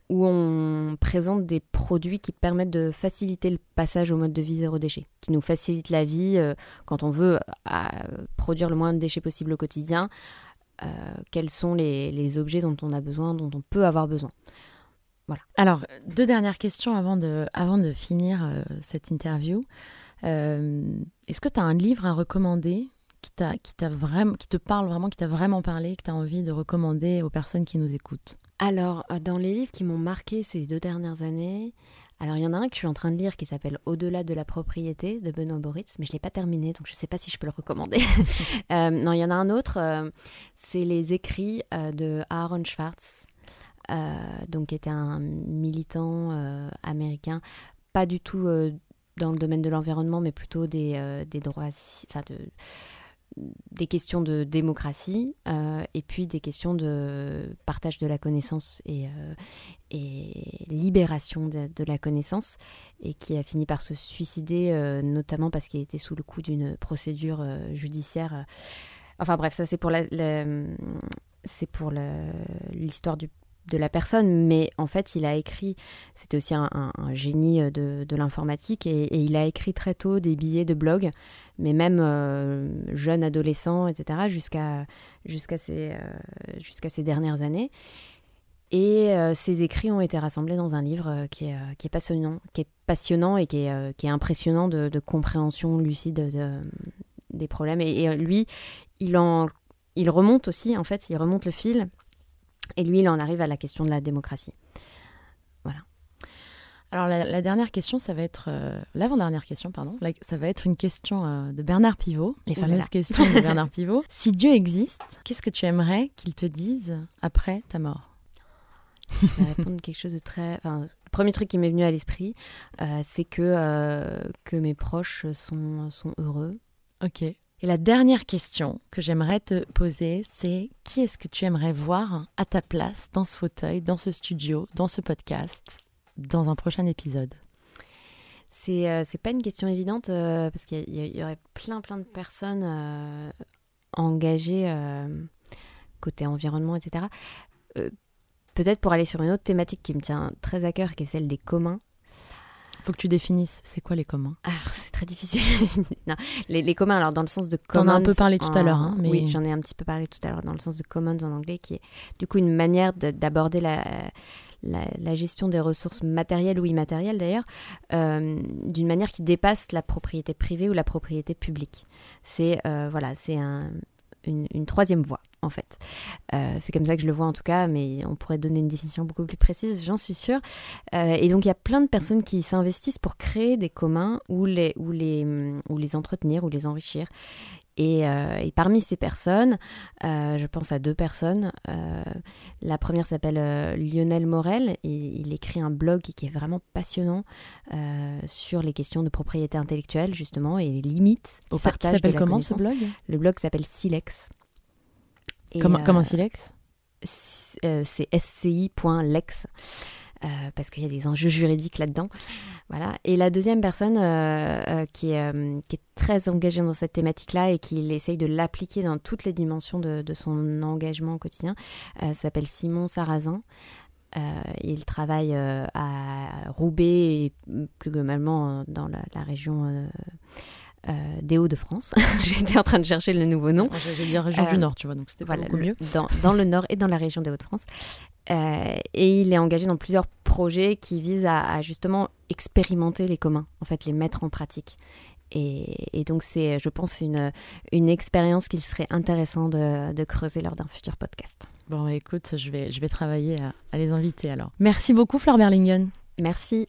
où on présente des produits qui permettent de faciliter le passage au mode de vie zéro déchet, qui nous facilitent la vie euh, quand on veut produire le moins de déchets possible au quotidien. euh, quels sont les, objets dont on a besoin, dont on peut avoir besoin. Alors deux dernières questions avant de, finir cette interview. Est-ce que tu as un livre à recommander qui, t'a, qui, t'a vraiment, qui te parle vraiment, qui t'a vraiment parlé, que tu as envie de recommander aux personnes qui nous écoutent? Alors, euh, dans les livres qui m'ont marqué ces deux dernières années, alors il y en a un que je suis en train de lire qui s'appelle Au-delà de la propriété de Benoît Boritz, mais je ne l'ai pas terminé, donc je ne sais pas si je peux le recommander. Euh, non, il y en a un autre, euh, c'est les écrits euh, de Aaron Schwartz, donc qui était un militant américain, pas du tout dans le domaine de l'environnement, mais plutôt des, des droits, enfin de des questions de démocratie euh, et puis des questions de partage de la connaissance et, euh, libération de, la connaissance et qui a fini par se suicider euh, notamment parce qu'il était sous le coup d'une procédure judiciaire. Enfin bref, ça c'est pour la, c'est pour l'histoire du de la personne, mais en fait, il a écrit, c'était aussi un, génie de, de l'informatique, et, et, il a écrit très tôt des billets de blog, mais même euh, jeune adolescent, etc., jusqu'à jusqu'à ses, euh, jusqu'à ces dernières années. Et euh, ces écrits ont été rassemblés dans un livre euh, qui, est, qui est passionnant, qui est passionnant et qui est, euh, qui est impressionnant de, de compréhension lucide de, des problèmes. Et, et, lui, il en, il remonte aussi, en fait, il remonte le fil et lui, il en arrive à la question de la démocratie. Alors la, la dernière question, ça va être euh, l'avant-dernière question, pardon. La, ça va être une question euh, de Bernard Pivot, les fameuses questions de Bernard Pivot. Si Dieu existe, qu'est-ce que tu aimerais qu'il te dise après ta mort? Je vais répondre quelque chose de très. Enfin, le premier truc qui m'est venu à l'esprit, euh, c'est que que mes proches sont sont heureux. Ok. Et la dernière question que j'aimerais te poser, c'est qui est-ce que tu aimerais voir à ta place dans ce fauteuil, dans ce studio, dans ce podcast, dans un prochain épisode C'est euh, pas une question évidente euh, parce qu'il y, y, aurait plein plein de personnes euh, engagées euh, côté environnement, etc. Peut-être pour aller sur une autre thématique qui me tient très à cœur, qui est celle des communs. Faut que tu définisses, c'est quoi les communs? Alors, c'est très difficile. non, les, les, communs, alors dans le sens de commons. T'en as un peu parlé tout en... à l'heure, hein, mais... Oui, j'en ai un petit peu parlé tout à l'heure, dans le sens de commons en anglais, qui est du coup une manière d'aborder la, la, gestion des ressources matérielles ou immatérielles d'ailleurs, euh, d'une manière qui dépasse la propriété privée ou la propriété publique. C'est euh, voilà, c'est un, une, troisième voie en fait. Euh, c'est comme ça que je le vois en tout cas, mais on pourrait donner une définition beaucoup plus précise, j'en suis sûre. Et donc il y a plein de personnes qui s'investissent pour créer des communs ou les, ou les, ou les entretenir ou les enrichir. Et, euh, et, parmi ces personnes, euh, je pense à deux personnes. Euh, la première s'appelle Lionel Morel et il écrit un blog qui est vraiment passionnant sur les questions de propriété intellectuelle justement et les limites au ça, partage de la comment ce blog? Le blog s'appelle Silex. Comme, euh, comme un silex C'est sci.lex. Euh, parce qu'il y a des enjeux juridiques là-dedans. Voilà. Et la deuxième personne euh, euh, qui, est, qui, est, très engagée dans cette thématique-là et qui essaye de l'appliquer dans toutes les dimensions de, de son engagement au quotidien s'appelle Simon Sarrazin. il travaille à Roubaix et plus globalement dans la, la région des Hauts-de-France. J'étais en train de chercher le nouveau nom. Je vais dire région du Nord, tu vois, donc c'était voilà, beaucoup mieux. Dans, dans, le Nord et dans la région des Hauts-de-France. Euh, et il est engagé dans plusieurs projets qui visent à, à, justement expérimenter les communs, en fait, les mettre en pratique. Et, et donc, c'est, je pense, une, une expérience qu'il serait intéressant de, de creuser lors d'un futur podcast. Bon, écoute, je vais, je vais travailler à, à les inviter alors. Merci beaucoup, Fleur Berlingen. Merci.